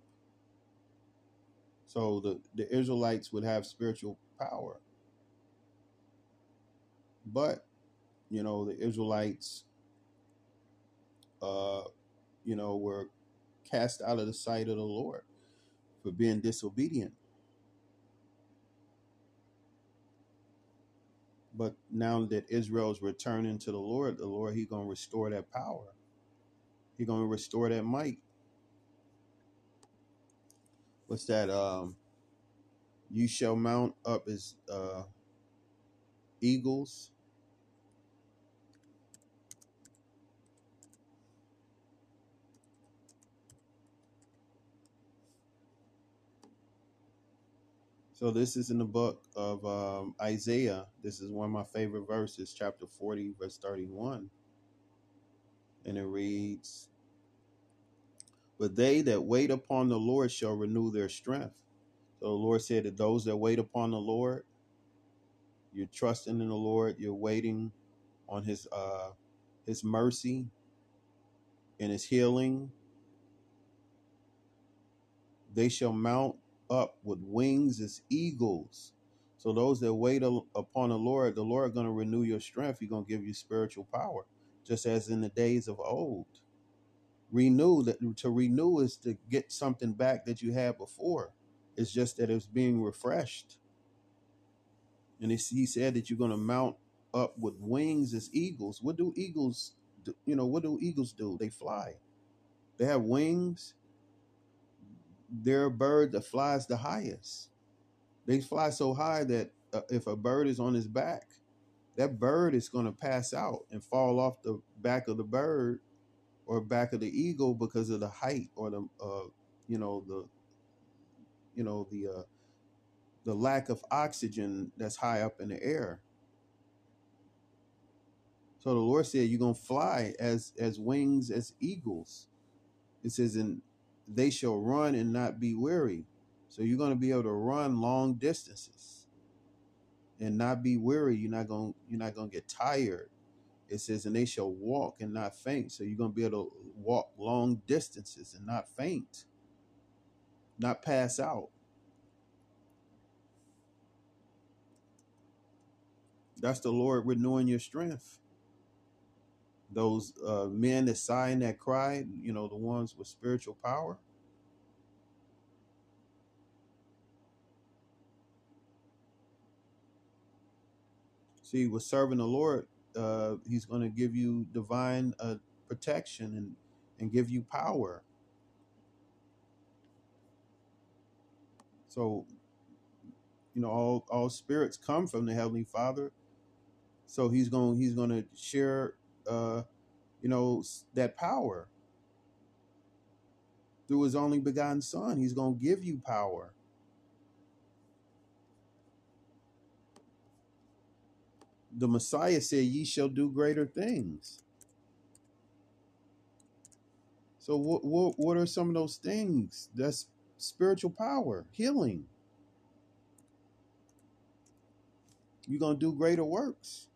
[SPEAKER 1] So the the Israelites would have spiritual power, but you know the Israelites, uh, you know, were cast out of the sight of the Lord for being disobedient. But now that Israel's returning to the Lord, the Lord He gonna restore that power. He gonna restore that might. What's that? Um, you shall mount up as uh, eagles. So this is in the book of um, Isaiah. This is one of my favorite verses, chapter forty, verse thirty-one, and it reads, "But they that wait upon the Lord shall renew their strength." So the Lord said that those that wait upon the Lord, you're trusting in the Lord, you're waiting on His uh, His mercy and His healing. They shall mount up with wings as eagles. So those that wait upon the Lord, the Lord is going to renew your strength. He's going to give you spiritual power, just as in the days of old. Renew that to renew is to get something back that you had before. It's just that it's being refreshed. And he said that you're going to mount up with wings as eagles. What do eagles do? You know, what do eagles do? They fly. They have wings. They're a bird that flies the highest. They fly so high that uh, if a bird is on his back, that bird is going to pass out and fall off the back of the bird or back of the eagle because of the height or the uh, you know the you know the uh, the lack of oxygen that's high up in the air. So the Lord said, "You're gonna fly as as wings as eagles." It says, "And they shall run and not be weary." So you're gonna be able to run long distances and not be weary. You're not gonna you're not gonna get tired. It says, "And they shall walk and not faint." So you're gonna be able to walk long distances and not faint, not pass out. That's the Lord renewing your strength. Those uh, men that sigh and that cry, you know, the ones with spiritual power. See, with serving the Lord, uh, He's going to give you divine uh, protection and and give you power. So, you know, all all spirits come from the Heavenly Father. So He's going He's going to share, uh, you know, that power through His only begotten Son. He's going to give you power. The Messiah said, "Ye shall do greater things." So, what what what are some of those things? That's spiritual power, healing. You're going to do greater works.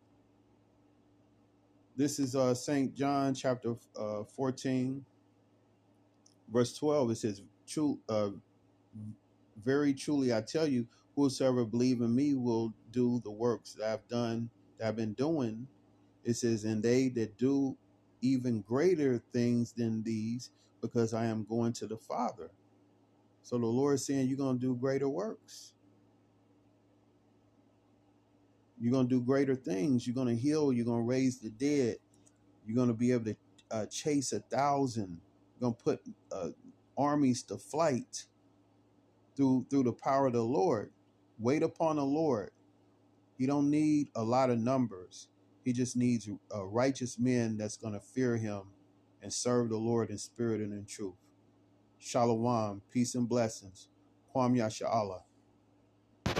[SPEAKER 1] This is uh, St. John chapter uh, 14, verse 12. It says, True, uh, Very truly I tell you, whosoever believe in me will do the works that I've done, that I've been doing. It says, And they that do even greater things than these, because I am going to the Father. So the Lord is saying, You're going to do greater works. You're going to do greater things. You're going to heal. You're going to raise the dead. You're going to be able to uh, chase a thousand. You're going to put uh, armies to flight through through the power of the Lord. Wait upon the Lord. He don't need a lot of numbers. He just needs righteous men that's going to fear Him and serve the Lord in spirit and in truth. Shalom, peace and blessings. Kwam Yasha Allah.